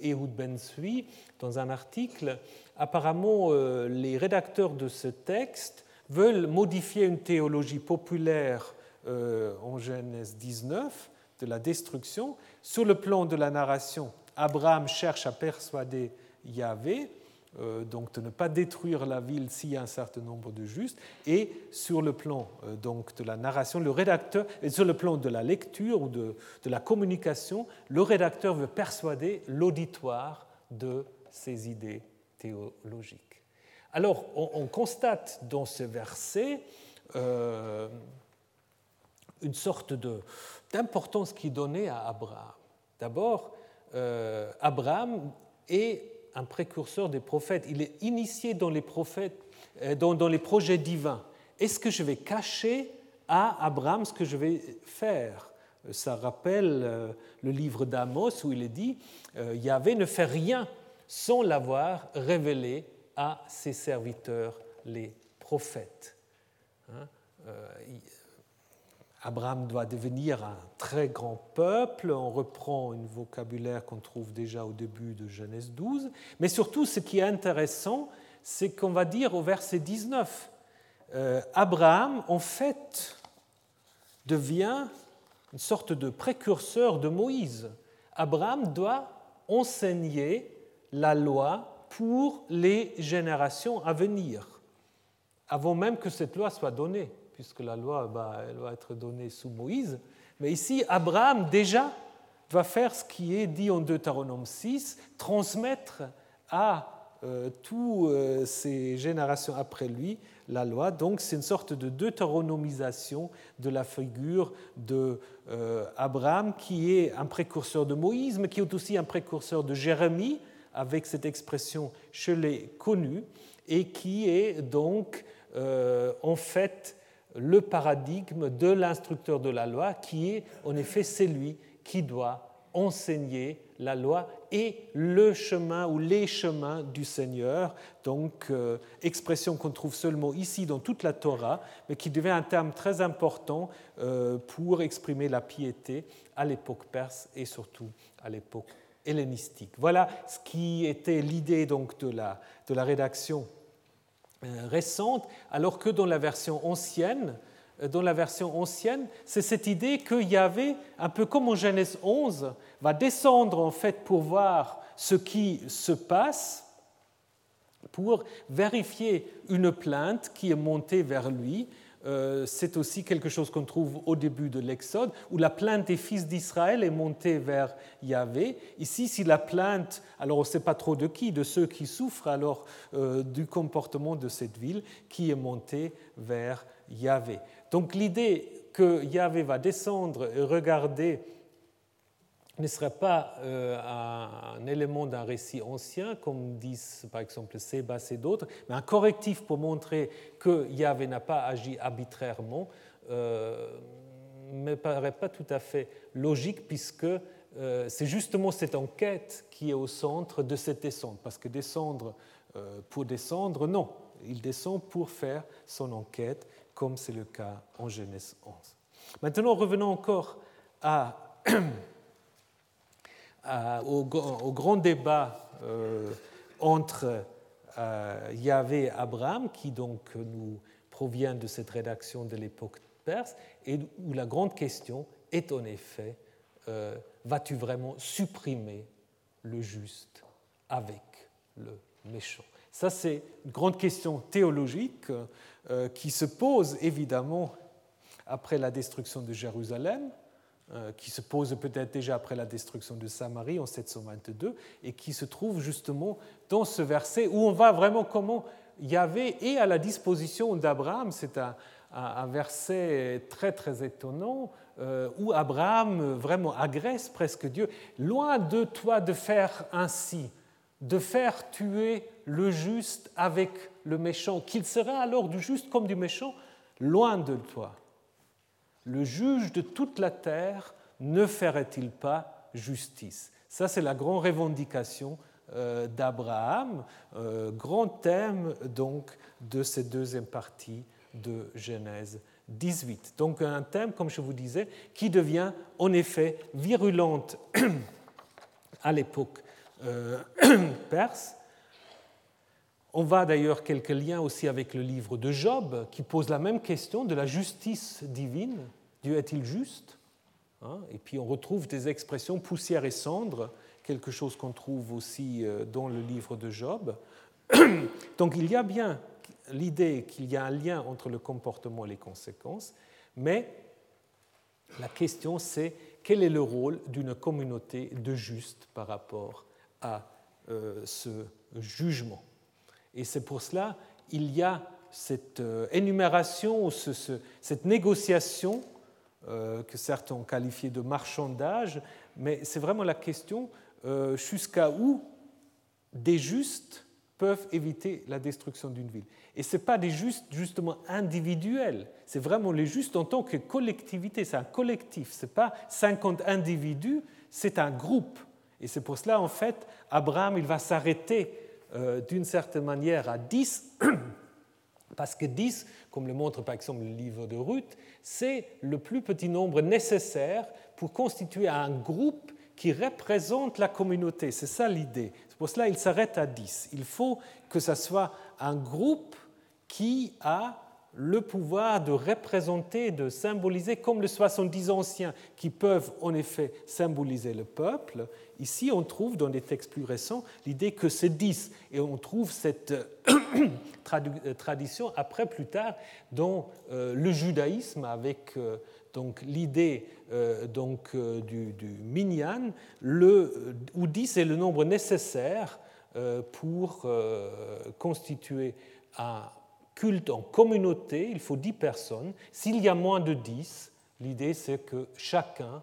Ehud Ben Sui dans un article, apparemment les rédacteurs de ce texte veulent modifier une théologie populaire en Genèse 19 de la destruction. Sur le plan de la narration, Abraham cherche à persuader Yahvé, euh, donc de ne pas détruire la ville s'il y a un certain nombre de justes. Et sur le plan euh, donc de la narration, le rédacteur, et sur le plan de la lecture ou de, de la communication, le rédacteur veut persuader l'auditoire de ses idées théologiques. Alors, on, constate dans ce verset euh, une sorte d'importance qui est donnée à Abraham. D'abord, euh, Abraham est un précurseur des prophètes. Il est initié dans les, prophètes, euh, dans, les projets divins. Est-ce que je vais cacher à Abraham ce que je vais faire? Ça rappelle euh, le livre d'Amos où il est dit Yahvé ne fait rien sans l'avoir révélé à ses serviteurs, les prophètes. Hein, Abraham doit devenir un très grand peuple. On reprend un vocabulaire qu'on trouve déjà au début de Genèse 12. Mais surtout, ce qui est intéressant, c'est qu'on va dire au verset 19, euh, Abraham, en fait, devient une sorte de précurseur de Moïse. Abraham doit enseigner la loi pour les générations à venir, avant même que cette loi soit donnée puisque la loi bah, elle va être donnée sous Moïse. Mais ici, Abraham déjà va faire ce qui est dit en Deutéronome 6, transmettre à euh, toutes euh, ces générations après lui la loi. Donc c'est une sorte de deutéronomisation de la figure de euh, Abraham qui est un précurseur de Moïse, mais qui est aussi un précurseur de Jérémie, avec cette expression je l'ai connue, et qui est donc en fait le paradigme de l'instructeur de la loi, qui est en effet celui qui doit enseigner la loi et le chemin ou les chemins du Seigneur, donc euh, expression qu'on trouve seulement ici dans toute la Torah, mais qui devient un terme très important euh, pour exprimer la piété à l'époque perse et surtout à l'époque hellénistique. Voilà ce qui était l'idée donc de la, de la rédaction récente, alors que dans la version ancienne, euh, dans la version ancienne, c'est cette idée qu'il y avait, un peu comme en Genèse 11, va descendre en fait pour voir ce qui se passe, pour vérifier une plainte qui est montée vers lui, euh, c'est aussi quelque chose qu'on trouve au début de l'Exode, où la plainte des fils d'Israël est montée vers Yahvé. Ici, si la plainte, alors on ne sait pas trop de qui, de ceux qui souffrent alors euh, du comportement de cette ville, qui est montée vers Yahvé. Donc l'idée que Yahvé va descendre et regarder ne serait pas euh, un, élément d'un récit ancien, comme disent par exemple Sébas et d'autres, mais un correctif pour montrer que Yahvé n'a pas agi arbitrairement, euh, me paraît pas tout à fait logique, puisque euh, c'est justement cette enquête qui est au centre de cette descente. Parce que descendre pour descendre, non, il descend pour faire son enquête, comme c'est le cas en Genèse 11. Maintenant, revenons encore à au, grand débat euh, entre euh, Yahvé et Abraham, qui donc nous provient de cette rédaction de l'époque perse, et où la grande question est en effet, euh, vas-tu vraiment supprimer le juste avec le méchant? Ça, c'est une grande question théologique qui se pose évidemment après la destruction de Jérusalem, euh, qui se pose peut-être déjà après la destruction de Samarie en 722 et qui se trouve justement dans ce verset où on voit vraiment comment Yahvé est à la disposition d'Abraham. C'est un, verset très très étonnant euh, où Abraham vraiment agresse presque Dieu. Loin de toi de faire ainsi, de faire tuer le juste avec le méchant, qu'il sera alors du juste comme du méchant, loin de toi le juge de toute la terre ne ferait-il pas justice? Ça, c'est la grande revendication euh, d'Abraham, euh, grand thème donc de cette deuxième partie de Genèse 18. Donc un thème, comme je vous disais, qui devient en effet virulente à l'époque euh, perse. On va d'ailleurs quelques liens aussi avec le livre de Job, qui pose la même question de la justice divine. Dieu est-il juste hein? Et puis on retrouve des expressions poussière et cendre quelque chose qu'on trouve aussi euh, dans le livre de Job. Donc il y a bien l'idée qu'il y a un lien entre le comportement et les conséquences, mais la question c'est quel est le rôle d'une communauté de justes par rapport à euh, ce jugement? Et c'est pour cela il y a cette euh, énumération, cette négociation que certains ont qualifiée de marchandage, mais c'est vraiment la question euh, jusqu'à où des justes peuvent éviter la destruction d'une ville. Et ce n'est pas des justes justement individuels, c'est vraiment les justes en tant que collectivité, c'est un collectif, ce n'est pas 50 individus, c'est un groupe. Et c'est pour cela, en fait, Abraham, il va s'arrêter euh, d'une certaine manière à 10, parce que 10, comme le montre par exemple le livre de Ruth, c'est le plus petit nombre nécessaire pour constituer un groupe qui représente la communauté. C'est ça l'idée. C'est pour cela qu'il s'arrête à 10. Il faut que ce soit un groupe qui a le pouvoir de représenter, de symboliser, comme le 70 anciens, qui peuvent en effet symboliser le peuple. Ici, on trouve dans des textes plus récents l'idée que c'est 10, et on trouve cette tradition après plus tard dans euh, le judaïsme avec euh, donc l'idée euh, donc, euh, du, minyan, où 10 est le nombre nécessaire euh, pour constituer un culte en communauté, il faut 10 personnes. S'il y a moins de 10, l'idée c'est que chacun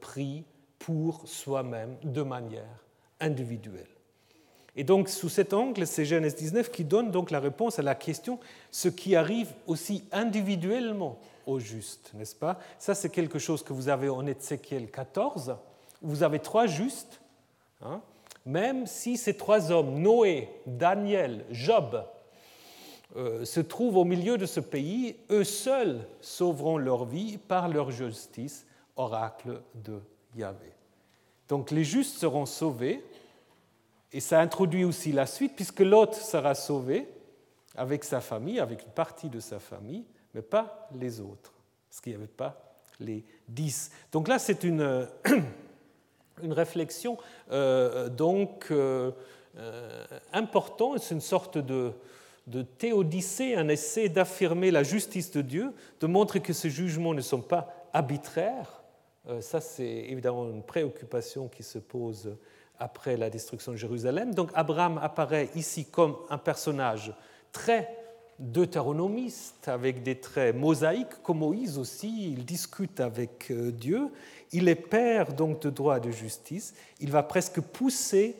prie pour soi-même de manière individuelle. Et donc, sous cet angle, c'est Genèse 19 qui donne donc la réponse à la question ce qui arrive aussi individuellement au juste, n'est-ce pas? Ça, c'est quelque chose que vous avez en Ézéchiel 14. Vous avez trois justes, hein, même si ces trois hommes, Noé, Daniel, Job, euh, se trouvent au milieu de ce pays, eux seuls sauveront leur vie par leur justice, oracle de Yahvé. Donc les justes seront sauvés, et ça introduit aussi la suite, puisque l'autre sera sauvé avec sa famille, avec une partie de sa famille, mais pas les autres, parce qu'il n'y avait pas les dix. Donc là, c'est une, une réflexion euh, donc euh, euh, importante, c'est une sorte de, de théodicée, un essai d'affirmer la justice de Dieu, de montrer que ces jugements ne sont pas arbitraires. ça, c'est évidemment une préoccupation qui se pose après la destruction de Jérusalem. Donc Abraham apparaît ici comme un personnage très deutéronomiste, avec des traits mosaïques, comme Moïse aussi, il discute avec euh, Dieu, il est père donc de droit et de justice, il va presque pousser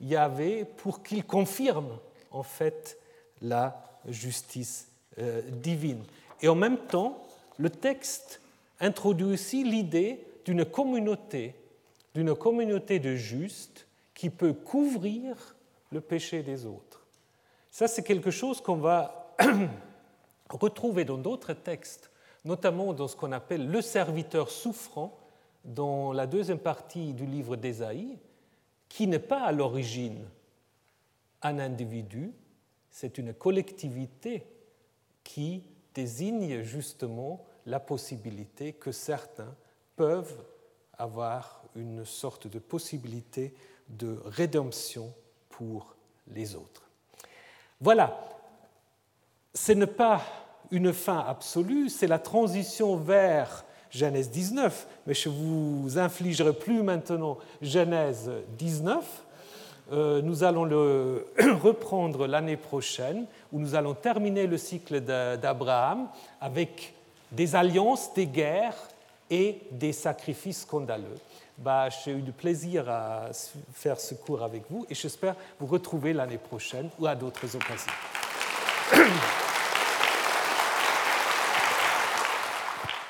Yahvé pour qu'il confirme en fait la justice euh, divine. Et en même temps, le texte introduit aussi l'idée d'une communauté, d'une communauté de justes qui peut couvrir le péché des autres. Ça, c'est quelque chose qu'on va retrouvé dans d'autres textes, notamment dans ce qu'on appelle le serviteur souffrant, dans la deuxième partie du livre d'Ésaïe, qui n'est pas à l'origine un individu, c'est une collectivité qui désigne justement la possibilité que certains peuvent avoir une sorte de possibilité de rédemption pour les autres. Voilà, ce n'est pas une fin absolue, c'est la transition vers Genèse 19, mais je vous infligerai plus maintenant Genèse 19. Euh, nous allons le reprendre l'année prochaine, où nous allons terminer le cycle d'Abraham avec des alliances, des guerres et des sacrifices scandaleux. Bah, J'ai eu du plaisir à faire ce cours avec vous et j'espère vous retrouver l'année prochaine ou à d'autres occasions.